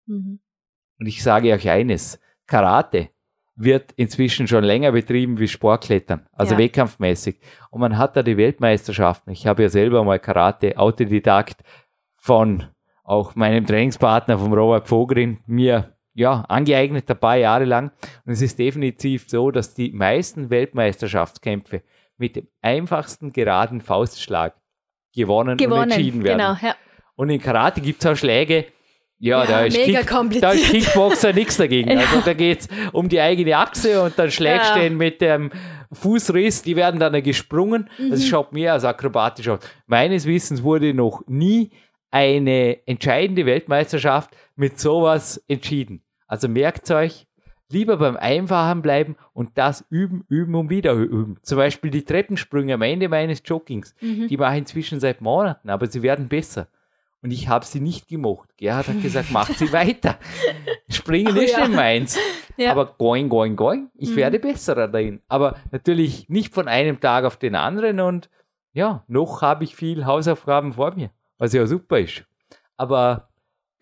Mhm. Und ich sage euch eines, Karate wird inzwischen schon länger betrieben wie Sportklettern, also Ja. wettkampfmäßig. Und man hat da die Weltmeisterschaften. Ich habe ja selber mal Karate Autodidakt von auch meinem Trainingspartner, vom Robert Vogrin, mir ja, angeeignet, ein paar Jahre lang. Und es ist definitiv so, dass die meisten Weltmeisterschaftskämpfe mit dem einfachsten geraden Faustschlag gewonnen, und Gewonnen, entschieden werden. genau, ja. Und in Karate gibt es auch Schläge, ja, Ja, da, ist Kick, da ist Kickboxer nichts dagegen. Ja. Also da geht es um die eigene Achse und dann schlägst Ja. du den mit dem Fußriss, die werden dann gesprungen. Mhm. Das schaut mehr als akrobatisch aus. Meines Wissens wurde noch nie eine entscheidende Weltmeisterschaft mit sowas entschieden. Also merkt euch, lieber beim Einfachen bleiben und das üben, üben und wieder üben. Zum Beispiel die Treppensprünge am Ende meines Joggings. Mhm. Die mache ich inzwischen seit Monaten, aber sie werden besser. Und ich habe sie nicht gemocht. Gerhard hat gesagt, macht sie weiter. Springen Oh ist ja. nicht meins. Ja. Aber going, going, going. Ich Mhm. werde besser darin. Aber natürlich nicht von einem Tag auf den anderen. Und ja, noch habe ich viel Hausaufgaben vor mir, was ja super ist. Aber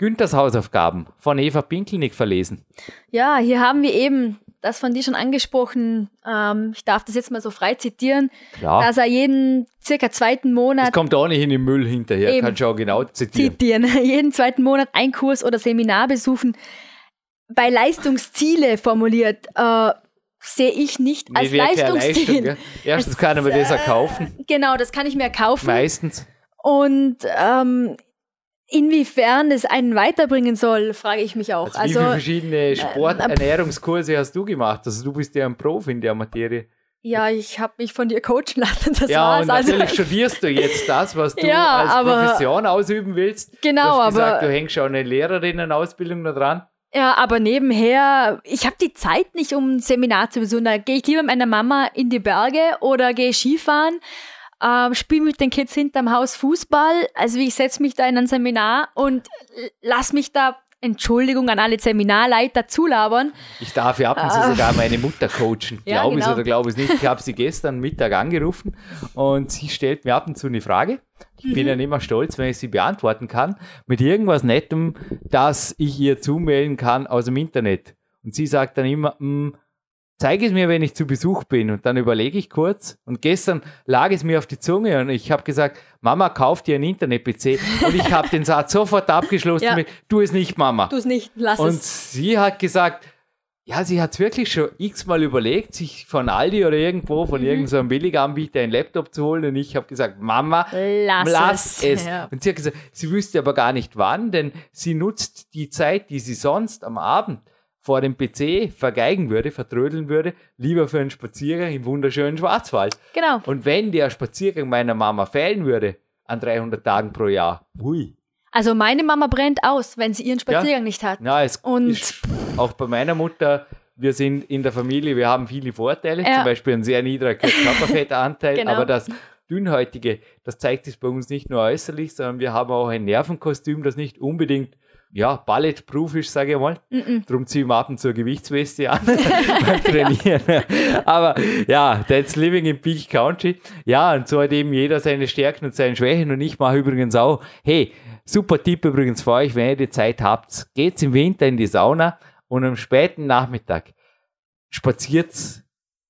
Günthers Hausaufgaben von Eva Pinkelnick verlesen. Ja, hier haben wir eben das von dir schon angesprochen. Ähm, ich darf das jetzt mal so frei zitieren, Klar. dass er jeden circa zweiten Das Monat kommt auch nicht in den Müll hinterher. Eben. Kannst du auch genau zitieren. zitieren, jeden zweiten Monat ein Kurs oder Seminar besuchen. Bei Leistungsziele formuliert äh, sehe ich nicht als Nee, Leistungsziel. Leistung? Erstens kann man das auch kaufen. Genau, das kann ich mir kaufen. Meistens. Und ähm, inwiefern es einen weiterbringen soll, frage ich mich auch. Also, wie viele Also verschiedene Sporternährungskurse hast du gemacht? Also du bist ja ein Profi in der Materie. ja, ich habe mich von dir coachen lassen. Das ja, war's. und Also, natürlich studierst du jetzt das, was du Ja, als aber- Profession ausüben willst. Genau, du gesagt, aber- du hängst schon eine Lehrerinnenausbildung da dran. Ja, aber nebenher, ich habe die Zeit nicht, um ein Seminar zu besuchen. Da gehe ich lieber mit meiner Mama in die Berge oder gehe Skifahren, ähm, spiele mit den Kids hinterm Haus Fußball. Also ich setze mich da in ein Seminar und äh, lass mich da, Entschuldigung an alle Seminarleiter, zulabern. Ich darf ja ab und zu sogar meine Mutter coachen. Ja, glaube es genau. oder glaube es nicht. Ich habe sie gestern Mittag angerufen und sie stellt mir ab und zu eine Frage. Ich Mhm. bin dann immer stolz, wenn ich sie beantworten kann, mit irgendwas Nettem, das ich ihr zumelden kann aus dem Internet. Und sie sagt dann immer, "Mm, zeig es mir, wenn ich zu Besuch bin. Und dann überlege ich kurz. Und gestern lag es mir auf die Zunge und ich habe gesagt, Mama, kauf dir einen Internet-PC. Und ich habe den Satz sofort abgeschlossen Ja. mit, tu es nicht, Mama. Tu es nicht, lass Und es. sie hat gesagt, ja, sie hat es wirklich schon x-mal überlegt, sich von Aldi oder irgendwo, Mhm. von irgendeinem so einem Billiganbieter einen Laptop zu holen. Und ich habe gesagt, Mama, Lass, lass es. Ja. Und sie hat gesagt, sie wüsste aber gar nicht wann, denn sie nutzt die Zeit, die sie sonst am Abend vor dem PC vergeigen würde, vertrödeln würde, lieber für einen Spaziergang im wunderschönen Schwarzwald. Genau. Und wenn der Spaziergang meiner Mama fehlen würde, an 300 Tagen pro Jahr, hui, Also meine Mama brennt aus, wenn sie ihren Spaziergang nicht hat. Ja, es Und- ist auch bei meiner Mutter, wir sind in der Familie, wir haben viele Vorteile, Ja. zum Beispiel einen sehr niedrigen Körperfettanteil, Genau. aber das Dünnhäutige, das zeigt sich bei uns nicht nur äußerlich, sondern wir haben auch ein Nervenkostüm, das nicht unbedingt ja, balletproof ist, sage ich mal. Darum ziehen wir ab und zu eine Gewichtsweste an beim Trainieren. Aber ja, that's living in Peak Country. Ja, und so hat eben jeder seine Stärken und seine Schwächen. Und ich mache übrigens auch, hey, super Tipp übrigens für euch, wenn ihr die Zeit habt, geht's im Winter in die Sauna und am späten Nachmittag spaziert's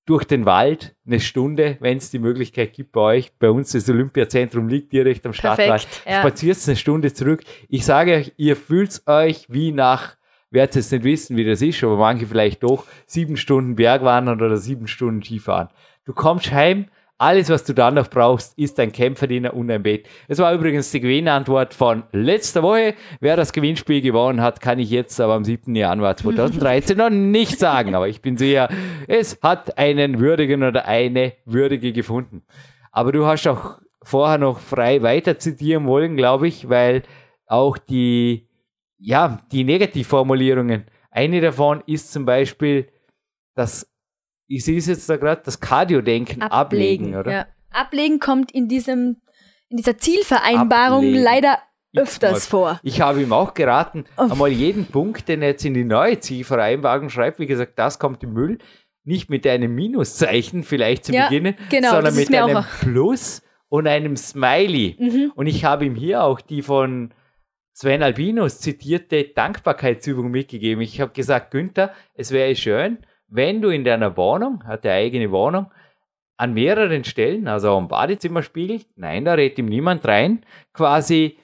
durch den Wald eine Stunde, wenn es die Möglichkeit gibt bei euch. Bei uns das Olympiazentrum liegt direkt am Stadtwald. Ja. Spaziert eine Stunde zurück. Ich sage euch, ihr fühlt euch wie nach, werdet jetzt nicht wissen, wie das ist, aber manche vielleicht doch, sieben Stunden Bergwandern oder sieben Stunden Skifahren. Du kommst heim, alles, was du dann noch brauchst, ist ein Kämpferdiener und ein Bett. Es war übrigens die Gewinnantwort von letzter Woche. Wer das Gewinnspiel gewonnen hat, kann ich jetzt aber am 7. Januar 2013 noch nicht sagen. Aber ich bin sicher, es hat einen Würdigen oder eine Würdige gefunden. Aber du hast auch vorher noch frei weiter zitieren wollen, glaube ich, weil auch die, ja, die Negativformulierungen, eine davon ist zum Beispiel, dass ich sehe es jetzt da gerade, das Cardio-Denken ablegen, oder? Ja. Ablegen kommt in diesem, in dieser Zielvereinbarung Ablegen. leider öfters vor. Ich habe ihm auch geraten, Oh. einmal jeden Punkt, den er jetzt in die neue Zielvereinbarung schreibt, wie gesagt, das kommt im Müll, nicht mit einem Minuszeichen vielleicht zu Ja, beginnen, genau, sondern mit auch- einem Plus und einem Smiley. Mhm. Und ich habe ihm hier auch die von Sven Albinus zitierte Dankbarkeitsübung mitgegeben. Ich habe gesagt, Günther, es wäre schön, wenn du in deiner Wohnung, hat er eigene Wohnung, an mehreren Stellen, also am Badezimmerspiegel, nein, da redet ihm niemand rein, quasi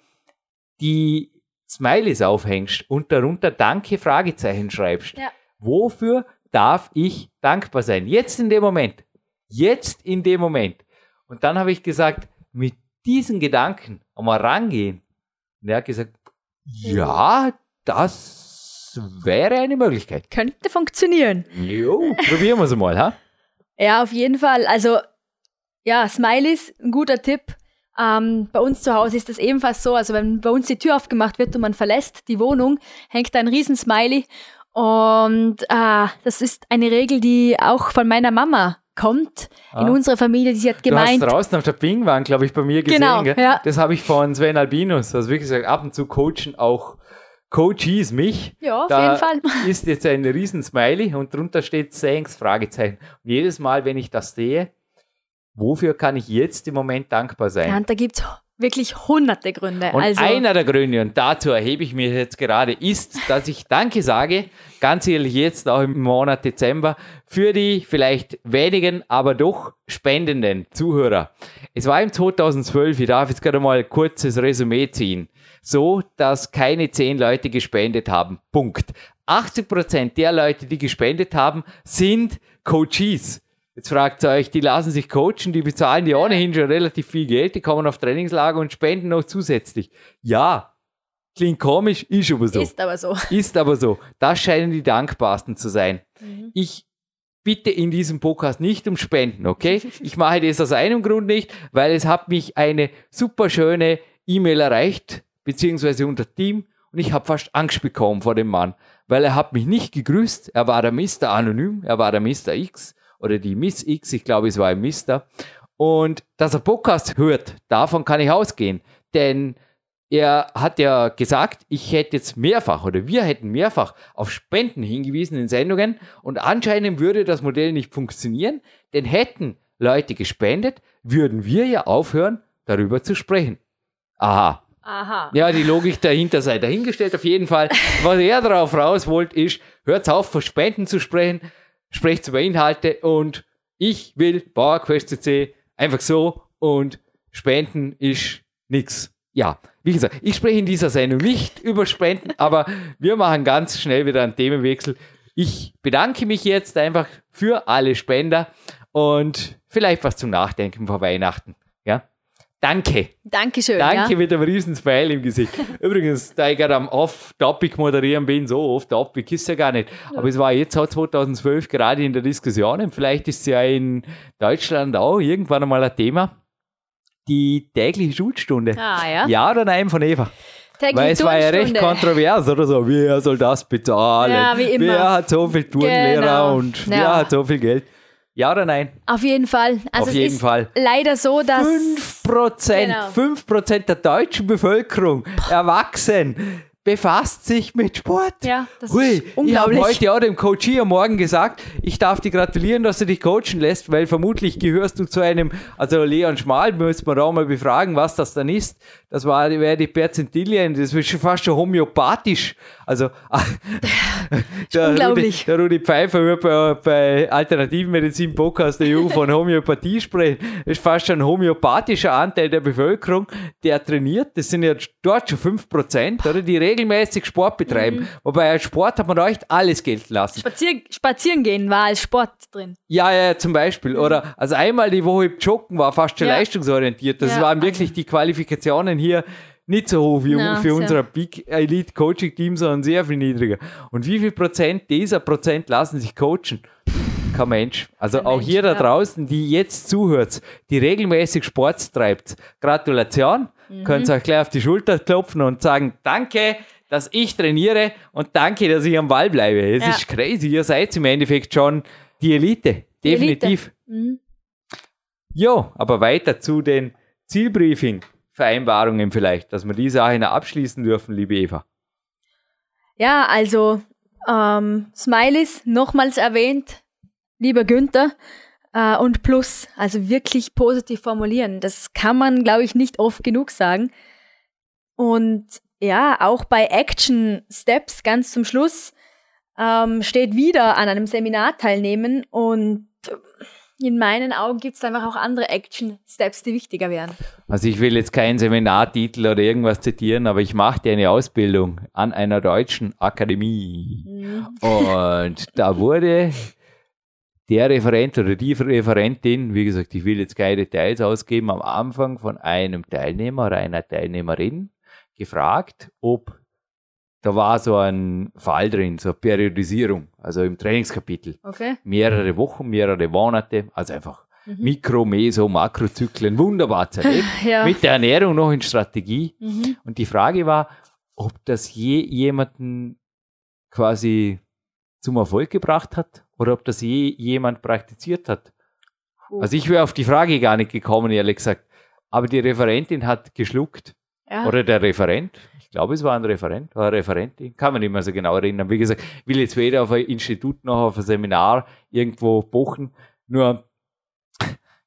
die Smileys aufhängst und darunter Danke Fragezeichen schreibst. Ja. Wofür darf ich dankbar sein? Jetzt in dem Moment. Jetzt in dem Moment. Und dann habe ich gesagt, mit diesen Gedanken einmal rangehen Und er hat gesagt, ja, das wäre eine Möglichkeit. Könnte funktionieren. Jo, probieren wir es mal, ha? Ja, auf jeden Fall. Also, ja, Smileys, ein guter Tipp. Ähm, bei uns zu Hause ist das ebenfalls so. Also, wenn bei uns die Tür aufgemacht wird und man verlässt die Wohnung, hängt da ein riesen Smiley. Und äh, das ist eine Regel, die auch von meiner Mama kommt in Ah. unserer Familie. Die hat Du gemeint, hast draußen auf der Pingwand, glaube ich, bei mir gesehen. Genau, ja. Das habe ich von Sven Albinus. Also wie gesagt, ab und zu coachen auch Coaches mich. ja, auf Da jeden Fall. ist jetzt ein riesen Smiley und drunter steht Thanks, Fragezeichen. Und jedes Mal, wenn ich das sehe, wofür kann ich jetzt im Moment dankbar sein? Ja, und da gibt's wirklich hunderte Gründe. Und also, einer der Gründe, und dazu erhebe ich mich jetzt gerade, ist, dass ich Danke sage, ganz ehrlich jetzt auch im Monat Dezember, für die vielleicht wenigen, aber doch spendenden Zuhörer. Es war im 2012, ich darf jetzt gerade mal ein kurzes Resümee ziehen, so, dass keine zehn Leute gespendet haben. Punkt. 80% der Leute, die gespendet haben, sind Coaches. Jetzt fragt ihr euch, die lassen sich coachen, die bezahlen die ohnehin schon relativ viel Geld, die kommen auf Trainingslager und spenden noch zusätzlich. Ja, klingt komisch, ist aber so. ist aber so. Ist aber so. Das scheinen die dankbarsten zu sein. Ich bitte in diesem Podcast nicht um Spenden, okay? Ich mache das aus einem Grund nicht, weil es hat mich eine super schöne E-Mail erreicht, beziehungsweise unter Team, und ich habe fast Angst bekommen vor dem Mann, weil er hat mich nicht gegrüßt. Er war der Mr. Anonym, er war der Mr. X oder die Miss X, ich glaube, es war ein Mister. Und dass er Podcast hört, davon kann ich ausgehen, denn er hat ja gesagt, ich hätte jetzt mehrfach oder wir hätten mehrfach auf Spenden hingewiesen in Sendungen und anscheinend würde das Modell nicht funktionieren, denn hätten Leute gespendet, würden wir ja aufhören, darüber zu sprechen. Aha. Aha. Ja, die Logik dahinter sei dahingestellt. Auf jeden Fall, was er darauf raus wollte, ist, hört auf, von Spenden zu sprechen, sprecht über Inhalte und ich will PowerQuest CC einfach so und Spenden ist nix. Ja, wie gesagt, ich spreche in dieser Sendung nicht über Spenden, aber wir machen ganz schnell wieder einen Themenwechsel. Ich bedanke mich jetzt einfach für alle Spender und vielleicht was zum Nachdenken vor Weihnachten. Ja, danke. Dankeschön. Danke Ja. mit einem riesen Smile im Gesicht. Übrigens, da ich gerade am Off-Topic moderieren bin, so Off-Topic ist ja gar nicht. Aber es war jetzt auch 2012 gerade in der Diskussion und vielleicht ist es ja in Deutschland auch irgendwann einmal ein Thema. Die tägliche Schulstunde. Ah, ja. Ja oder nein von Eva? Weil es war ja recht kontrovers oder so. Wer soll das bezahlen? Ja, wie immer. Wer hat so viel Turnlehrer Genau. und Ja. wer hat so viel Geld? Ja oder nein? Auf jeden Fall. Also Auf es jeden ist Fall. leider so, dass 5%, Genau. 5% der deutschen Bevölkerung, erwachsen, befasst sich mit Sport. Ja, das Hui, ist ich habe unglaublich. heute auch dem Coach hier Morgen gesagt, ich darf dir gratulieren, dass du dich coachen lässt, weil vermutlich gehörst du zu einem, also Leon Schmal, müssen wir auch mal befragen, was das dann ist. Das war, wäre die Perzentilien, das ist schon fast schon homöopathisch. Also, der unglaublich. Rudi, der Rudi Pfeiffer wird bei, bei Alternativmedizin Podcast der EU von Homöopathie sprechen. Das ist fast schon ein homöopathischer Anteil der Bevölkerung, der trainiert. Das sind ja dort schon 5%, oder? Die regelmäßig Sport betreiben. Mhm. Wobei als Sport hat man da echt alles gelten lassen. Spazier spazieren gehen war als Sport drin. Ja, ja, zum Beispiel. Oder also einmal die Woche joggen war fast schon Mhm. Ja. leistungsorientiert. Das Ja, waren wirklich die Qualifikationen hier nicht so hoch wie Ja, für sehr. unser Big Elite Coaching Team, sondern sehr viel niedriger. Und wie viel Prozent dieser Prozent lassen sich coachen? Kein Mensch. Also Kein auch Mensch, hier da ja. draußen, die jetzt zuhört, die regelmäßig Sport treibt. Gratulation. Mhm. Könnt ihr euch gleich auf die Schulter klopfen und sagen, danke, dass ich trainiere und danke, dass ich am Ball bleibe. Es Ja. ist crazy. Ihr seid im Endeffekt schon die Elite. Die Elite. Definitiv. Mhm. Jo, aber weiter zu den Zielbriefing-Vereinbarungen vielleicht, dass wir die Sache noch abschließen dürfen, liebe Eva. Ja, also ähm, Smileys, nochmals erwähnt, lieber Günther, äh, und Plus, also wirklich positiv formulieren. Das kann man, glaube ich, nicht oft genug sagen. Und ja, auch bei Action Steps ganz zum Schluss ähm, steht wieder an einem Seminar teilnehmen und in meinen Augen gibt es einfach auch andere Action Steps, die wichtiger wären. Also ich will jetzt keinen Seminartitel oder irgendwas zitieren, aber ich machte eine Ausbildung an einer deutschen Akademie. Und da wurde der Referent oder die Referentin, wie gesagt, ich will jetzt keine Details ausgeben, am Anfang von einem Teilnehmer oder einer Teilnehmerin gefragt, ob da war so ein Fall drin, so eine Periodisierung, also im Trainingskapitel. Okay. Mehrere Wochen, mehrere Monate, also einfach Mikro, Meso, Makrozyklen, wunderbar zerlegt. Ja. Mit der Ernährung noch in Strategie. Mhm. Und die Frage war, ob das je jemanden quasi zum Erfolg gebracht hat oder ob das je jemand praktiziert hat. Puh. Also ich wäre auf die Frage gar nicht gekommen, ehrlich gesagt. Aber die Referentin hat geschluckt. Ja. Oder der Referent. Ich glaube, es war ein Referent, war eine Referentin. Kann man nicht mehr so genau erinnern. Wie gesagt, will jetzt weder auf ein Institut noch auf ein Seminar irgendwo buchen. Nur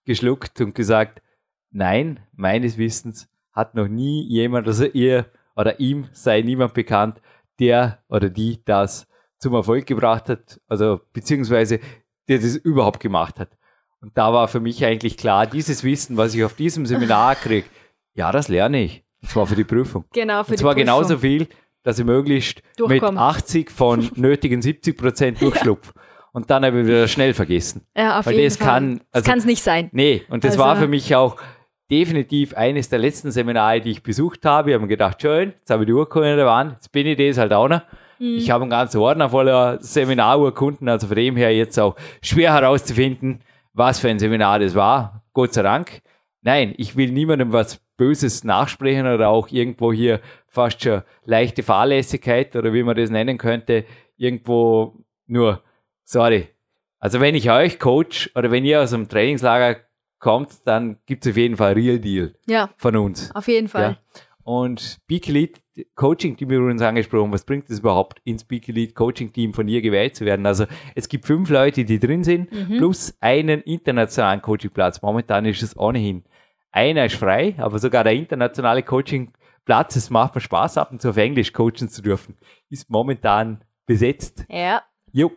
geschluckt und gesagt, nein, meines Wissens hat noch nie jemand, also ihr oder ihm sei niemand bekannt, der oder die das zum Erfolg gebracht hat, also beziehungsweise der das überhaupt gemacht hat. Und da war für mich eigentlich klar, dieses Wissen, was ich auf diesem Seminar kriege, ja, das lerne ich. Und zwar für die Prüfung. Genau, für Und zwar die Prüfung. genauso viel, dass ich möglichst mit 80 von nötigen 70 Prozent durchschlupf. Und dann habe ich wieder schnell vergessen. Ja, auf Weil jeden das Fall. kann- das also- kann es nicht sein. Nee, und das Also- war für mich auch definitiv eines der letzten Seminare, die ich besucht habe. Ich habe mir gedacht, schön, jetzt habe ich die Urkunde in der Wand, jetzt bin ich das halt auch noch. Mhm. Ich habe einen ganzen Ordner voller Seminarurkunden, also von dem her jetzt auch schwer herauszufinden, was für ein Seminar das war. Gott sei Dank. Nein, ich will niemandem was Böses nachsprechen oder auch irgendwo hier fast schon leichte Fahrlässigkeit oder wie man das nennen könnte, irgendwo nur, sorry. Also wenn ich euch coach oder wenn ihr aus einem Trainingslager kommt, dann gibt es auf jeden Fall Real Deal Ja, von uns. auf jeden Fall. Ja. Und Peak Elite Coaching Team wir uns angesprochen. Was bringt es überhaupt, ins Peak Elite Coaching Team von ihr gewählt zu werden? Also es gibt fünf Leute, die drin sind, Mhm. plus einen internationalen Coachingplatz. Momentan ist es ohnehin. Einer ist frei, aber sogar der internationale Coachingplatz, es macht mir Spaß, ab und zu auf Englisch coachen zu dürfen, ist momentan besetzt. Ja. Jo.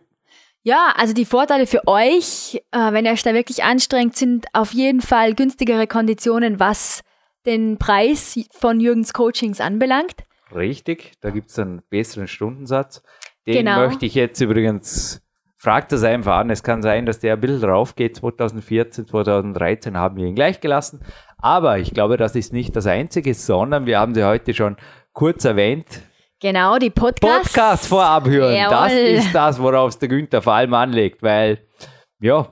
Ja, also die Vorteile für euch, äh, wenn ihr euch da wirklich anstrengt, sind auf jeden Fall günstigere Konditionen, was den Preis von Jürgens Coachings anbelangt. Richtig, da gibt es einen besseren Stundensatz. Den Genau. möchte ich jetzt übrigens, fragt das einfach an. Es kann sein, dass der ein bisschen drauf geht. 2014, 2013 haben wir ihn gleich gelassen. Aber ich glaube, das ist nicht das Einzige, sondern wir haben sie heute schon kurz erwähnt. Genau, die Podcasts. Podcast vorab hören. Das Jawohl. ist das, worauf es der Günther vor allem anlegt, weil, ja,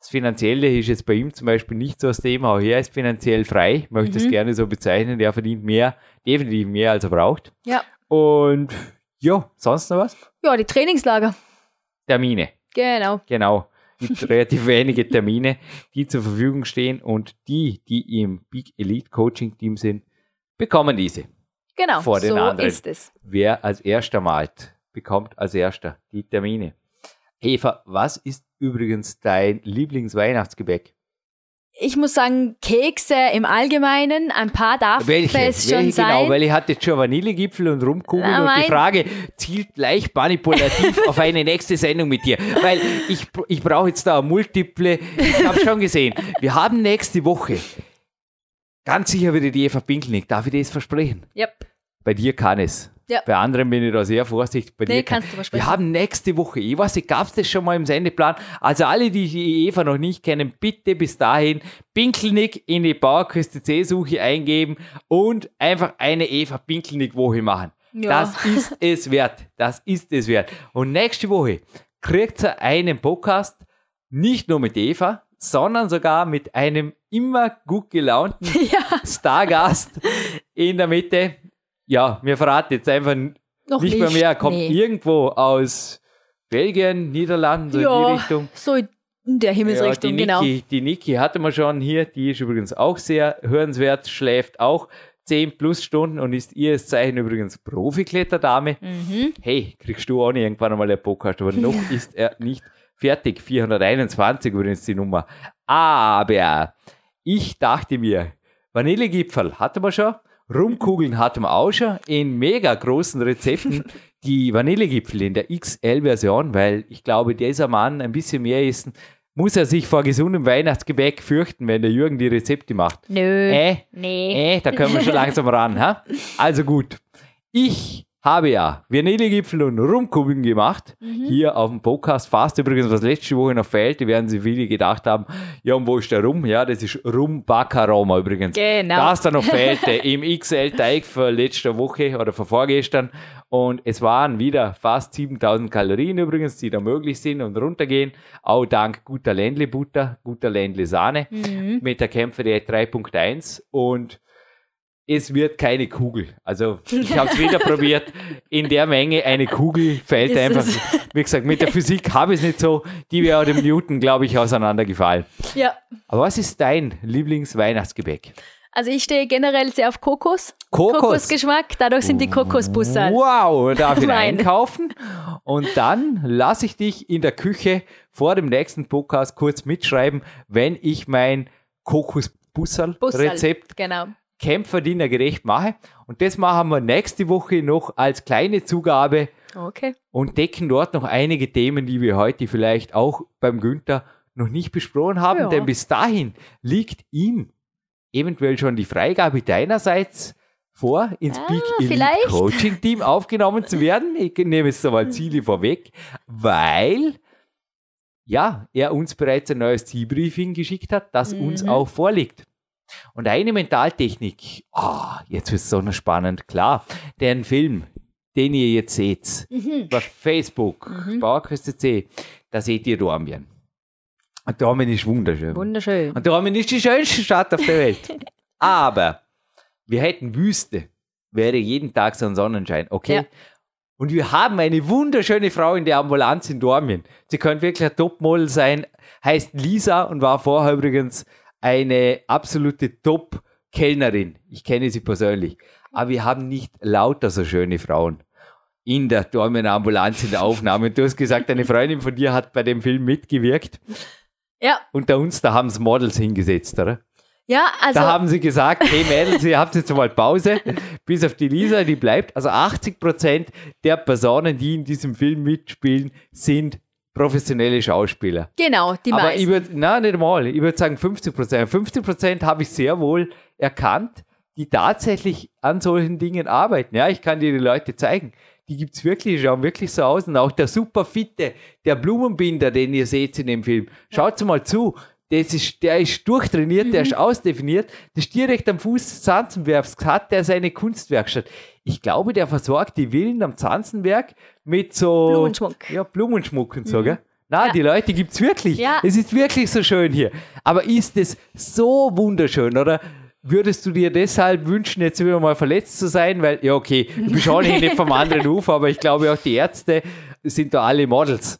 das Finanzielle ist jetzt bei ihm zum Beispiel nicht so das Thema. Auch er ist finanziell frei, Ich möchte es Mhm. gerne so bezeichnen. Er verdient mehr, definitiv mehr, als er braucht. Ja. Und ja, sonst noch was? Ja, die Trainingslager. Termine, Genau. genau. Gibt relativ wenige Termine, die zur Verfügung stehen und die, die im Big Elite Coaching Team sind, bekommen diese. Genau. Vor den so anderen. ist es. Wer als erster malt, bekommt als erster die Termine. Eva, was ist übrigens dein Lieblingsweihnachtsgebäck? Ich muss sagen, Kekse im Allgemeinen, ein paar darf Welche? es schon Welche sein. genau? Weil ich hatte jetzt schon Vanillegipfel und Rumkugeln Na, und die Frage zielt leicht manipulativ auf eine nächste Sendung mit dir. Weil ich, ich brauche jetzt da Multiple. Ich habe schon gesehen. Wir haben nächste Woche ganz sicher wieder die Eva Pinkelnick. Darf ich das versprechen? Yep. Bei dir kann es. Ja. Bei anderen bin ich da sehr vorsichtig. Bei Nee, dir kann kannst du versprechen. Wir haben nächste Woche, ich weiß nicht, gab es das schon mal im Sendeplan? Also alle, die die Eva noch nicht kennen, bitte bis dahin Pinkelnick in die Bauerküste C-Suche eingeben und einfach eine Eva Pinkelnick-Woche machen. Ja. Das ist es wert. Das ist es wert. Und nächste Woche kriegt ihr einen Podcast, nicht nur mit Eva, sondern sogar mit einem immer gut gelaunten Ja, Stargast in der Mitte. Ja, wir verraten jetzt einfach noch nicht, mehr mehr. Er kommt Nee. irgendwo aus Belgien, Niederlanden, so in die ja, Richtung. so in der Himmelsrichtung, ja, die genau. Niki, die Niki hatte man schon hier, die ist übrigens auch sehr hörenswert, schläft auch 10 plus Stunden und ist ihres Zeichen übrigens Profikletterdame. Mhm. Hey, kriegst du auch nicht irgendwann einmal einen Podcast, aber noch ist er nicht fertig. 421 übrigens die Nummer. Aber ich dachte mir, Vanillegipfel hatten wir schon, Rumkugeln hatten wir auch schon in mega großen Rezepten. Die Vanillegipfel in der XL-Version, weil ich glaube, dieser Mann ein bisschen mehr essen, muss er sich vor gesundem Weihnachtsgebäck fürchten, wenn der Jürgen die Rezepte macht. Nö. Äh, nee. äh, da können wir schon langsam ran. Ha? Also gut. Ich habe ja Vanillegipfel und Rumkugeln gemacht. Hier auf dem Podcast Fast übrigens, was letzte Woche noch fehlt. Die werden sich viele gedacht haben, ja, und wo ist der Rum? Ja, das ist Rum Baccaroma übrigens. Genau. Das da noch fehlte im XL-Teig für letzte Woche oder für vorgestern. Und es waren wieder fast 7000 Kalorien übrigens, die da möglich sind und runtergehen. Auch dank guter Ländle-Butter, guter Ländle-Sahne mit der Kämpferdiät 3.1 und es wird keine Kugel. Also ich habe es wieder probiert. In der Menge eine Kugel fällt einfach. Wie gesagt, mit der Physik habe ich es nicht so. Die wäre dem Newton, glaube ich, auseinandergefallen. Ja. Aber was ist dein Lieblingsweihnachtsgebäck? Also ich stehe generell sehr auf Kokos. Kokos. Kokosgeschmack, dadurch sind die Kokosbusse. Wow, darf ich einkaufen? Und dann lasse ich dich in der Küche vor dem nächsten Podcast kurz mitschreiben, wenn ich mein Kokosbussal-Rezept Genau. Kämpferdiener gerecht mache. Und das machen wir nächste Woche noch als kleine Zugabe Okay. und decken dort noch einige Themen, die wir heute vielleicht auch beim Günther noch nicht besprochen haben. Ja. Denn bis dahin liegt ihm eventuell schon die Freigabe deinerseits vor, ins Ah, Big Elite vielleicht. Coaching Team aufgenommen zu werden. Ich nehme jetzt einmal Ziele vorweg, weil ja, er uns bereits ein neues Zielbriefing geschickt hat, das uns Mhm. auch vorliegt. Und eine Mentaltechnik, ah, jetzt wird es so noch spannend, klar, den Film, den ihr jetzt seht, Mhm. bei Facebook, Bauerküste C, da seht ihr Dormien. Und Dormien ist wunderschön. Wunderschön. Und Dormien ist die schönste Stadt auf der Welt. Aber wir hätten Wüste, wäre jeden Tag so ein Sonnenschein, okay? Ja. Und wir haben eine wunderschöne Frau in der Ambulanz in Dormien. Sie könnte wirklich ein Topmodel sein, heißt Lisa und war vorher übrigens eine absolute Top-Kellnerin. Ich kenne sie persönlich. Aber wir haben nicht lauter so schöne Frauen in der Dormien-Ambulanz in der Aufnahme. Und du hast gesagt, eine Freundin von dir hat bei dem Film mitgewirkt. Ja, Unter uns, da haben sie Models hingesetzt, oder? ja, also Da haben sie gesagt, hey Mädels, ihr habt jetzt mal Pause, bis auf die Lisa, die bleibt. Also 80% der Personen, die in diesem Film mitspielen, sind professionelle Schauspieler. genau, die Aber meisten. ich würde, nein, nicht mal, ich würde sagen 50%. 50% habe ich sehr wohl erkannt, die tatsächlich an solchen Dingen arbeiten. Ja, ich kann dir die Leute zeigen. Die gibt es wirklich, die schauen wirklich so aus. Und auch der super fitte, der Blumenbinder, den ihr seht in dem Film. Schaut mal zu. Das ist, der ist durchtrainiert, der ist ausdefiniert. Das ist direkt am Fuß des Zanzenwerks. Hat der seine Kunstwerkstatt. Ich glaube, der versorgt die Villen am Zanzenwerk mit so Blumenschmuck. Ja, Blumenschmuck und so, gell? Na, Ja. die Leute gibt's wirklich. Ja. Es ist wirklich so schön hier. Aber ist es so wunderschön, oder? Würdest du dir deshalb wünschen, jetzt wieder mal verletzt zu sein? Weil, ja, okay, du bist auch nicht vom anderen Ufer, aber ich glaube auch die Ärzte sind da alle Models.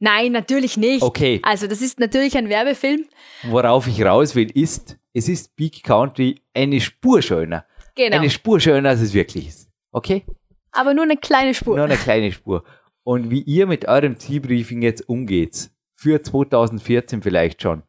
Nein, natürlich nicht. Okay. Also das ist natürlich ein Werbefilm. Worauf ich raus will, ist, es ist Big Country eine Spur schöner. Genau. Eine Spur schöner, als es wirklich ist. Okay? aber nur eine kleine Spur. Nur eine kleine Spur. Und wie ihr mit eurem Zielbriefing jetzt umgeht, für 2014 vielleicht schon.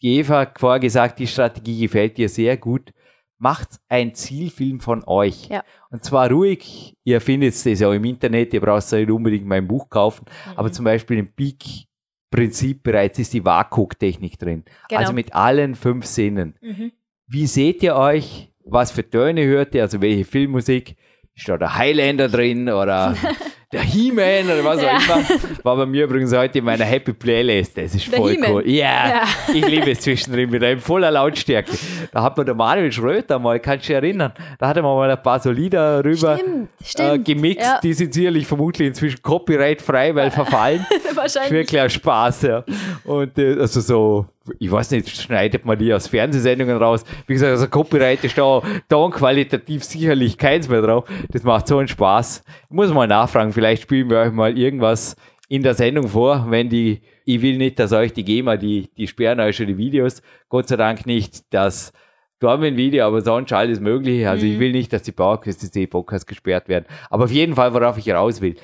Die Eva hat vorher gesagt, die Strategie gefällt dir sehr gut. Macht ein Zielfilm von euch. Ja. Und zwar ruhig. Ihr findet es ja im Internet, ihr braucht nicht unbedingt mein Buch kaufen. Mhm. Aber zum Beispiel im Peak-Prinzip bereits ist die WAKOK-Technik drin. Genau. Also mit allen fünf Sinnen. Mhm. Wie seht ihr euch? Was für Töne hört ihr? Also welche Filmmusik? Ist da der Highlander drin oder der He-Man oder was Ja. auch immer? War bei mir übrigens heute in meiner Happy Playlist. Das ist Der voll cool. Ja, Ja. ich liebe es zwischendrin wieder in voller Lautstärke. Da hat mir der Manuel Schröter mal, kannst du dich erinnern, da hat er mal ein paar so Lieder rüber Stimmt, äh, stimmt. gemixt. Ja. Die sind sicherlich vermutlich inzwischen copyright-frei, weil verfallen. ist Wahrscheinlich. wirklich ein Spaß, ja. Und äh, also so, ich weiß nicht, schneidet man die aus Fernsehsendungen raus. Wie gesagt, also Copyright ist da, da qualitativ sicherlich keins mehr drauf. Das macht so einen Spaß. Ich muss mal nachfragen, vielleicht spielen wir euch mal irgendwas in der Sendung vor, wenn die, ich will nicht, dass euch die GEMA, die, die sperren euch schon die Videos. Gott sei Dank nicht das Dormen-Video, aber sonst alles mögliche. Also ich will nicht, dass die Bauerküste Podcast gesperrt werden. Aber auf jeden Fall, worauf ich raus will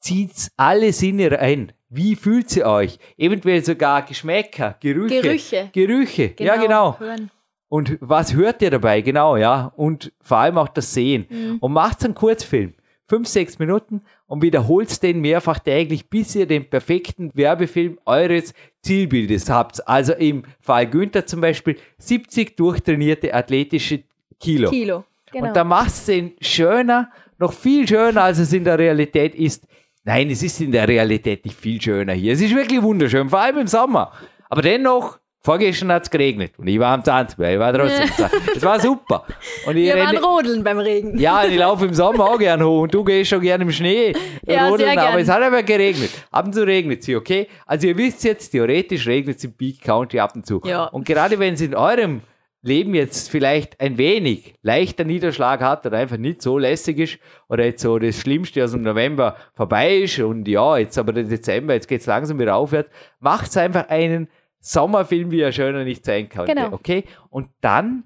zieht alle Sinne rein. Wie fühlt sie euch? Eventuell sogar Geschmäcker, Gerüche. Gerüche. Gerüche, ja genau. Hören. Und was hört ihr dabei? Genau, ja. Und vor allem auch das Sehen. Mhm. Und macht einen Kurzfilm. Fünf, sechs Minuten und wiederholt den mehrfach täglich, bis ihr den perfekten Werbefilm eures Zielbildes habt. Also im Fall Günther zum Beispiel 70 durchtrainierte athletische Kilo. Kilo. Genau. Und da machst du den schöner, noch viel schöner, als es in der Realität ist. Nein, es ist in der Realität nicht viel schöner hier. Es ist wirklich wunderschön, vor allem im Sommer. Aber dennoch, vorgestern hat es geregnet und ich war am Tanzberg, ich war trotzdem Es war super. Und ich Wir waren rodeln beim Regen. Ja, ich laufe im Sommer auch gerne hoch und du gehst schon gerne im Schnee ja, rodeln, aber es hat aber geregnet. Ab und zu regnet es okay? Also ihr wisst jetzt, theoretisch regnet es im Peak County ab und zu. Ja. Und gerade wenn es in eurem Leben jetzt vielleicht ein wenig leichter Niederschlag hat oder einfach nicht so lässig ist oder jetzt so das Schlimmste aus dem November vorbei ist und ja, jetzt aber der Dezember, jetzt geht es langsam wieder aufwärts, macht einfach einen Sommerfilm, wie er schöner nicht sein kann. Genau. Okay? Und dann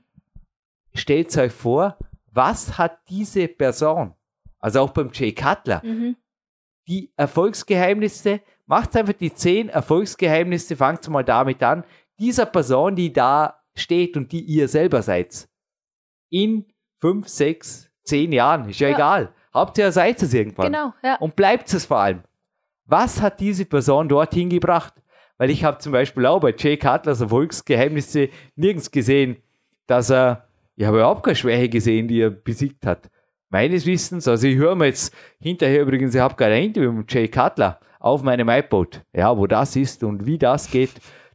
stellt euch vor, was hat diese Person, also auch beim Jay Cutler, mhm. die Erfolgsgeheimnisse, macht einfach die zehn Erfolgsgeheimnisse, fangt mal damit an, dieser Person, die da steht und die ihr selber seid. In fünf, sechs, zehn Jahren, ist ja, ja. egal. Hauptsache seid es irgendwann. Genau, ja. Und bleibt es vor allem. Was hat diese Person dorthin gebracht? Weil ich habe zum Beispiel auch bei Jay Cutlers Erfolgsgeheimnisse nirgends gesehen, dass er, ich habe überhaupt keine Schwäche gesehen, die er besiegt hat. Meines Wissens, also ich höre mir jetzt hinterher übrigens, ich habe gerade ein Interview mit Jay Cutler auf meinem iPod, ja, wo das ist und wie das geht.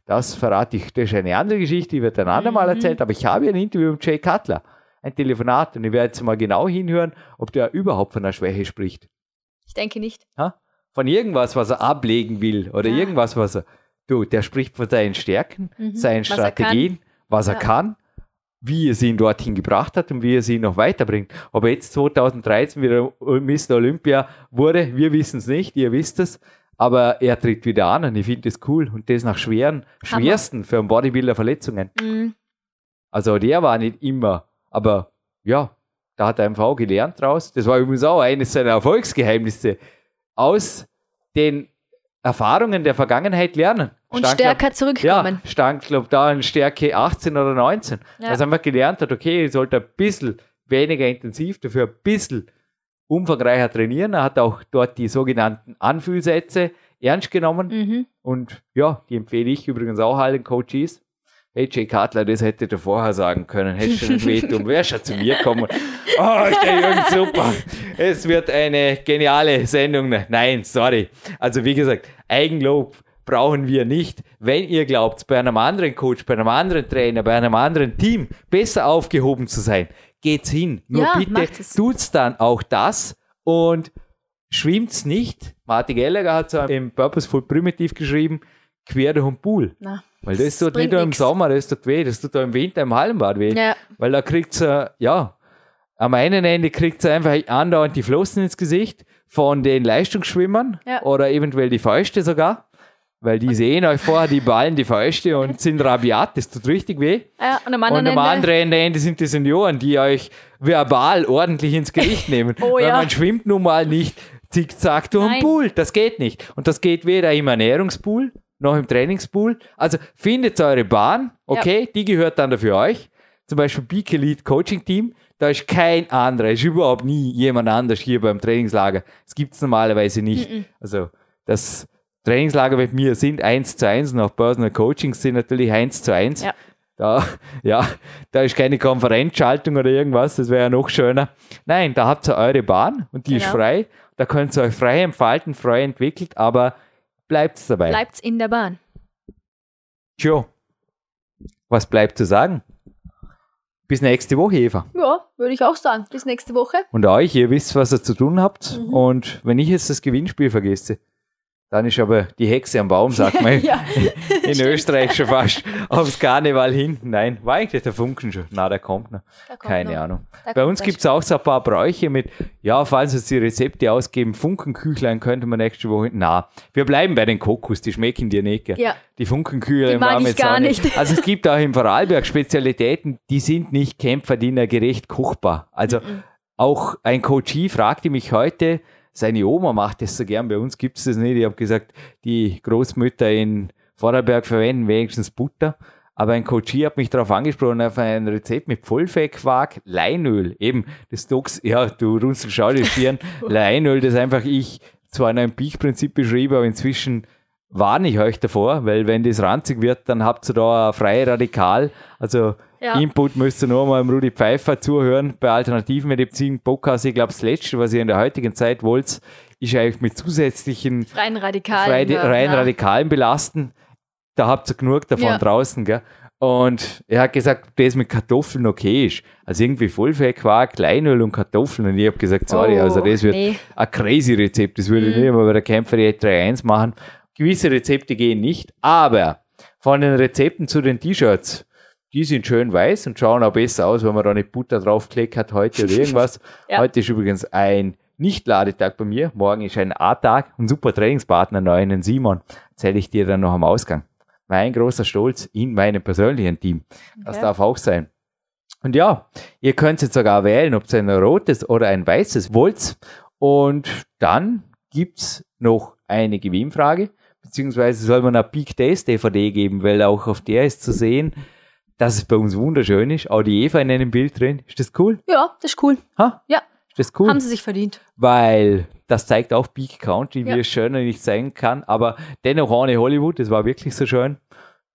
Das verrate ich, das ist eine andere Geschichte, die wird ein andermal mhm. erzählt, aber ich habe ein Interview mit Jay Cutler, ein Telefonat, und ich werde jetzt mal genau hinhören, ob der überhaupt von einer Schwäche spricht. Ich denke nicht. Ha? Von irgendwas, was er ablegen will oder ja. irgendwas, was er. Du, der spricht von seinen Stärken, mhm. seinen was Strategien, er was er ja. kann, wie er sie ihn dorthin gebracht hat und wie er sie noch weiterbringt. Ob er jetzt 2013 wieder Mr. Olympia wurde, wir wissen es nicht, ihr wisst es. Aber er tritt wieder an und ich finde das cool. Und das nach schweren, schwersten für einen Bodybuilder Verletzungen. Mhm. Also der war nicht immer, aber ja, da hat er einfach auch gelernt draus. Das war übrigens auch eines seiner Erfolgsgeheimnisse. Aus den Erfahrungen der Vergangenheit lernen. Und stand, stärker glaub, zurückkommen. Ja, stand, glaube ich, da in Stärke 18 oder 19. Ja. Also einfach gelernt hat, okay, ich sollte ein bisschen weniger intensiv, dafür ein bisschen umfangreicher trainieren. Er hat auch dort die sogenannten Anfühlsätze ernst genommen. Mhm. Und ja, die empfehle ich übrigens auch allen Coaches. Hey, Jay Cutler, das hätte du vorher sagen können. Hättest du nicht wehtun, wärst schon zu mir kommen. Oh, ist der Jürgen super. Es wird eine geniale Sendung. Nein, sorry. Also wie gesagt, Eigenlob brauchen wir nicht. Wenn ihr glaubt, bei einem anderen Coach, bei einem anderen Trainer, bei einem anderen Team besser aufgehoben zu sein, geht's hin. Nur ja, bitte tut's dann auch das und schwimmt's nicht. Martin Gallagher hat so im Purposeful Primitiv geschrieben, quer durch den Pool. Na, Weil das, das tut nicht nur im Sommer, das tut weh, das tut auch im Winter im Hallenbad weh. Ja. Weil da kriegt's, äh, ja, am einen Ende kriegt's einfach andauernd die Flossen ins Gesicht von den Leistungsschwimmern ja. oder eventuell die Fäuste sogar. Weil die sehen euch vorher die Ballen, die Fäuste und sind rabiat, das tut richtig weh. Ja, und am anderen, und am anderen Ende sind die Senioren, die euch verbal ordentlich ins Gericht nehmen. oh, weil ja. man schwimmt nun mal nicht zickzack durch den Pool. Das geht nicht. Und das geht weder im Ernährungspool noch im Trainingspool. Also findet eure Bahn, okay, ja. die gehört dann für euch. Zum Beispiel Peak Elite Coaching Team. Da ist kein anderer, ist überhaupt nie jemand anders hier beim Trainingslager. Das gibt es normalerweise nicht. Mm -mm. Also das Trainingslager mit mir sind 1 zu 1 und auch Personal Coachings sind natürlich 1 zu 1. Ja. Da, ja, da ist keine Konferenzschaltung oder irgendwas, das wäre ja noch schöner. Nein, da habt ihr eure Bahn und die genau. ist frei. Da könnt ihr euch frei entfalten, frei entwickelt, aber bleibt dabei. Bleibt in der Bahn. Tja, was bleibt zu sagen? Bis nächste Woche, Eva. Ja, würde ich auch sagen. Bis nächste Woche. Und euch, ihr wisst, was ihr zu tun habt. Mhm. Und wenn ich jetzt das Gewinnspiel vergesse, dann ist aber die Hexe am Baum, sagt man ja, in Österreich schon fast aufs Karneval hinten. Nein, war eigentlich der Funken schon? Na, der kommt noch. Der kommt Keine noch. Ahnung. Der Bei uns gibt es auch so ein paar Bräuche mit, ja, falls uns die Rezepte ausgeben, Funkenküchlein könnte man nächste Woche. Na, wir bleiben bei den Kokos, die schmecken dir nicht. Ja. Die Funkenküchlein waren jetzt gar nicht. nicht. Also es gibt auch im Vorarlberg Spezialitäten, die sind nicht kämpferdienergerecht kochbar. Also mhm. auch ein Coachie fragte mich heute, seine Oma macht das so gern. Bei uns gibt es das nicht. Ich habe gesagt, die Großmütter in Vorarlberg verwenden wenigstens Butter. Aber ein Coachie hat mich darauf angesprochen, auf ein Rezept mit Vollfettquark, Leinöl. Eben, das Dox, ja, du runzelst schau die Stirn. Leinöl, das einfach ich zwar in einem Peak-Prinzip beschrieben, aber inzwischen warne ich euch davor, weil wenn das ranzig wird, dann habt ihr da ein freie Radikal. Also Ja. Input müsst ihr nur mal im Rudi Pfeiffer zuhören bei Alternativen Medizin Podcast. Ich glaube, das Letzte, was ihr in der heutigen Zeit wollt, ist eigentlich mit zusätzlichen Freien Radikalen. Freide, ja. Radikalen belasten. Da habt ihr genug davon Ja. draußen, gell? Und er hat gesagt, das mit Kartoffeln okay ist. Also irgendwie Vollfettquark, Kleinöl und Kartoffeln. Und ich habe gesagt, sorry, Oh, also das wird nee. ein crazy Rezept. Das würde ich nicht mal bei der Kämpfer 3.1 machen. Gewisse Rezepte gehen nicht, aber von den Rezepten zu den T-Shirts, die sind schön weiß und schauen auch besser aus, wenn man da nicht Butter draufgelegt hat heute oder irgendwas. Ja. Heute ist übrigens ein Nicht-Ladetag bei mir. Morgen ist ein A-Tag. Ein super Trainingspartner, neuen Simon. Erzähle ich dir dann noch am Ausgang. Mein großer Stolz in meinem persönlichen Team. Das Okay. darf auch sein. Und ja, ihr könnt jetzt sogar wählen, ob ihr ein rotes oder ein weißes wollt. Und dann gibt's noch eine Gewinnfrage, beziehungsweise soll man eine Peak Days DVD geben, weil auch auf der ist zu sehen, dass es bei uns wunderschön ist. Auch die Eva in einem Bild drin. Ist das cool? Ja, das ist cool. Ha? Ja, Ist das cool? haben sie sich verdient. weil das zeigt auch Peak Country, wie Ja. es schöner nicht sein kann, aber dennoch ohne Hollywood, das war wirklich so schön.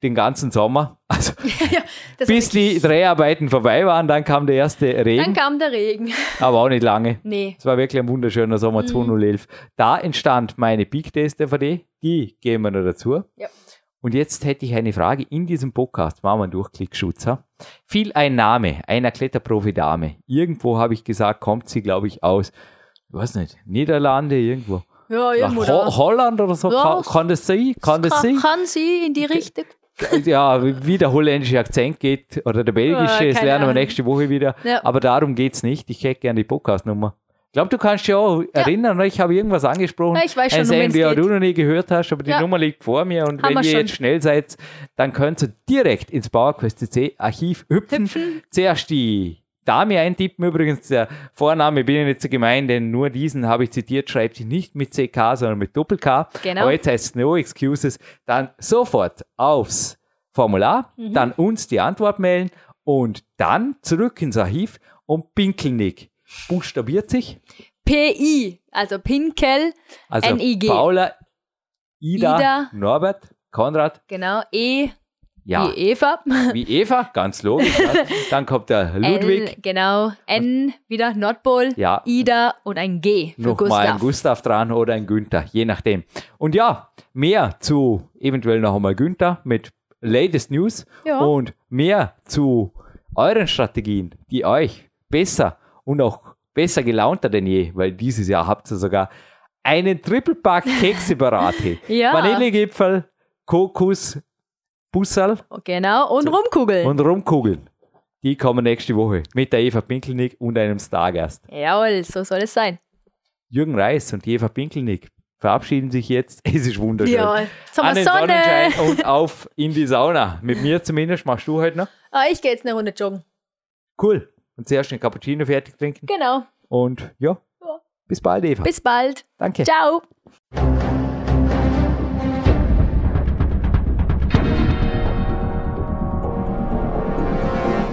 Den ganzen Sommer. Also ja, das bis die Dreharbeiten vorbei waren, dann kam der erste Regen, Dann kam der Regen. aber auch nicht lange. Nee. Es war wirklich ein wunderschöner Sommer Mhm. 2011. Da entstand meine Peak Days DVD, die gehen wir noch dazu. Ja. Und jetzt hätte ich eine Frage in diesem Podcast, machen wir einen Durchklickschutz. ha? Fiel ein Name einer Kletterprofi-Dame. Irgendwo habe ich gesagt, kommt sie, glaube ich, aus, ich weiß nicht, Niederlande, irgendwo. Ja, irgendwo Ho da. Holland oder so? Ja, kann, kann das sein? Kann das sein? Kann, sie in die Richtung. Ja, wie der holländische Akzent geht oder der belgische, Ja, das lernen wir nächste Woche wieder. Ja. Aber darum geht's nicht. Ich hätte gerne die Podcast-Nummer. Ich glaube, du kannst dich auch erinnern, ich habe irgendwas angesprochen. Ja, ich weiß schon, Sendung, die geht. du noch nie gehört hast, aber die Ja. Nummer liegt vor mir und Haben wenn ihr schon. jetzt schnell seid, dann könnt ihr direkt ins PowerQuest CC Archiv hüpfen. Zuerst die Dame eintippen, übrigens der Vorname bin ich nicht so gemein, denn nur diesen habe ich zitiert, schreibt sich nicht mit CK, sondern mit Doppel-K. Genau. Aber jetzt heißt es No Excuses. Dann sofort aufs Formular, Mhm. dann uns die Antwort mailen und dann zurück ins Archiv und Pinkelnick buchstabiert sich. PI, also Pinkel, Also N-I-G. Paula, Ida, Ida. Norbert, Konrad, genau, E ja, wie Eva. wie Eva, ganz logisch. ja. Dann kommt der Ludwig, L, genau, N wieder Nordpol, Ja. Ida und ein G für ein Gustav. Gustav dran oder ein Günther, je nachdem. Und ja, mehr zu eventuell noch einmal Günther mit Latest News Ja. und mehr zu euren Strategien, die euch besser und auch besser gelaunter denn je, weil dieses Jahr habt ihr sogar einen Triple-Pack Kekse parat. Ja. Vanillegipfel, Kokos, Bussal Genau, und Rumkugeln. und Rumkugeln. Die kommen nächste Woche mit der Eva Pinkelnick und einem Stargast. Jawohl, so soll es sein. Jürgen Reis und Eva Pinkelnick verabschieden sich jetzt. Es ist wunderschön. Ja, jetzt haben An den Sonne. Sonnenschein und auf in die Sauna. Mit mir zumindest. Machst du heute noch? Ah, ich gehe jetzt eine Runde joggen. Cool. Und zuerst einen Cappuccino fertig trinken. Genau. Und ja, Ja. bis bald, Eva. Bis bald. Danke. Ciao.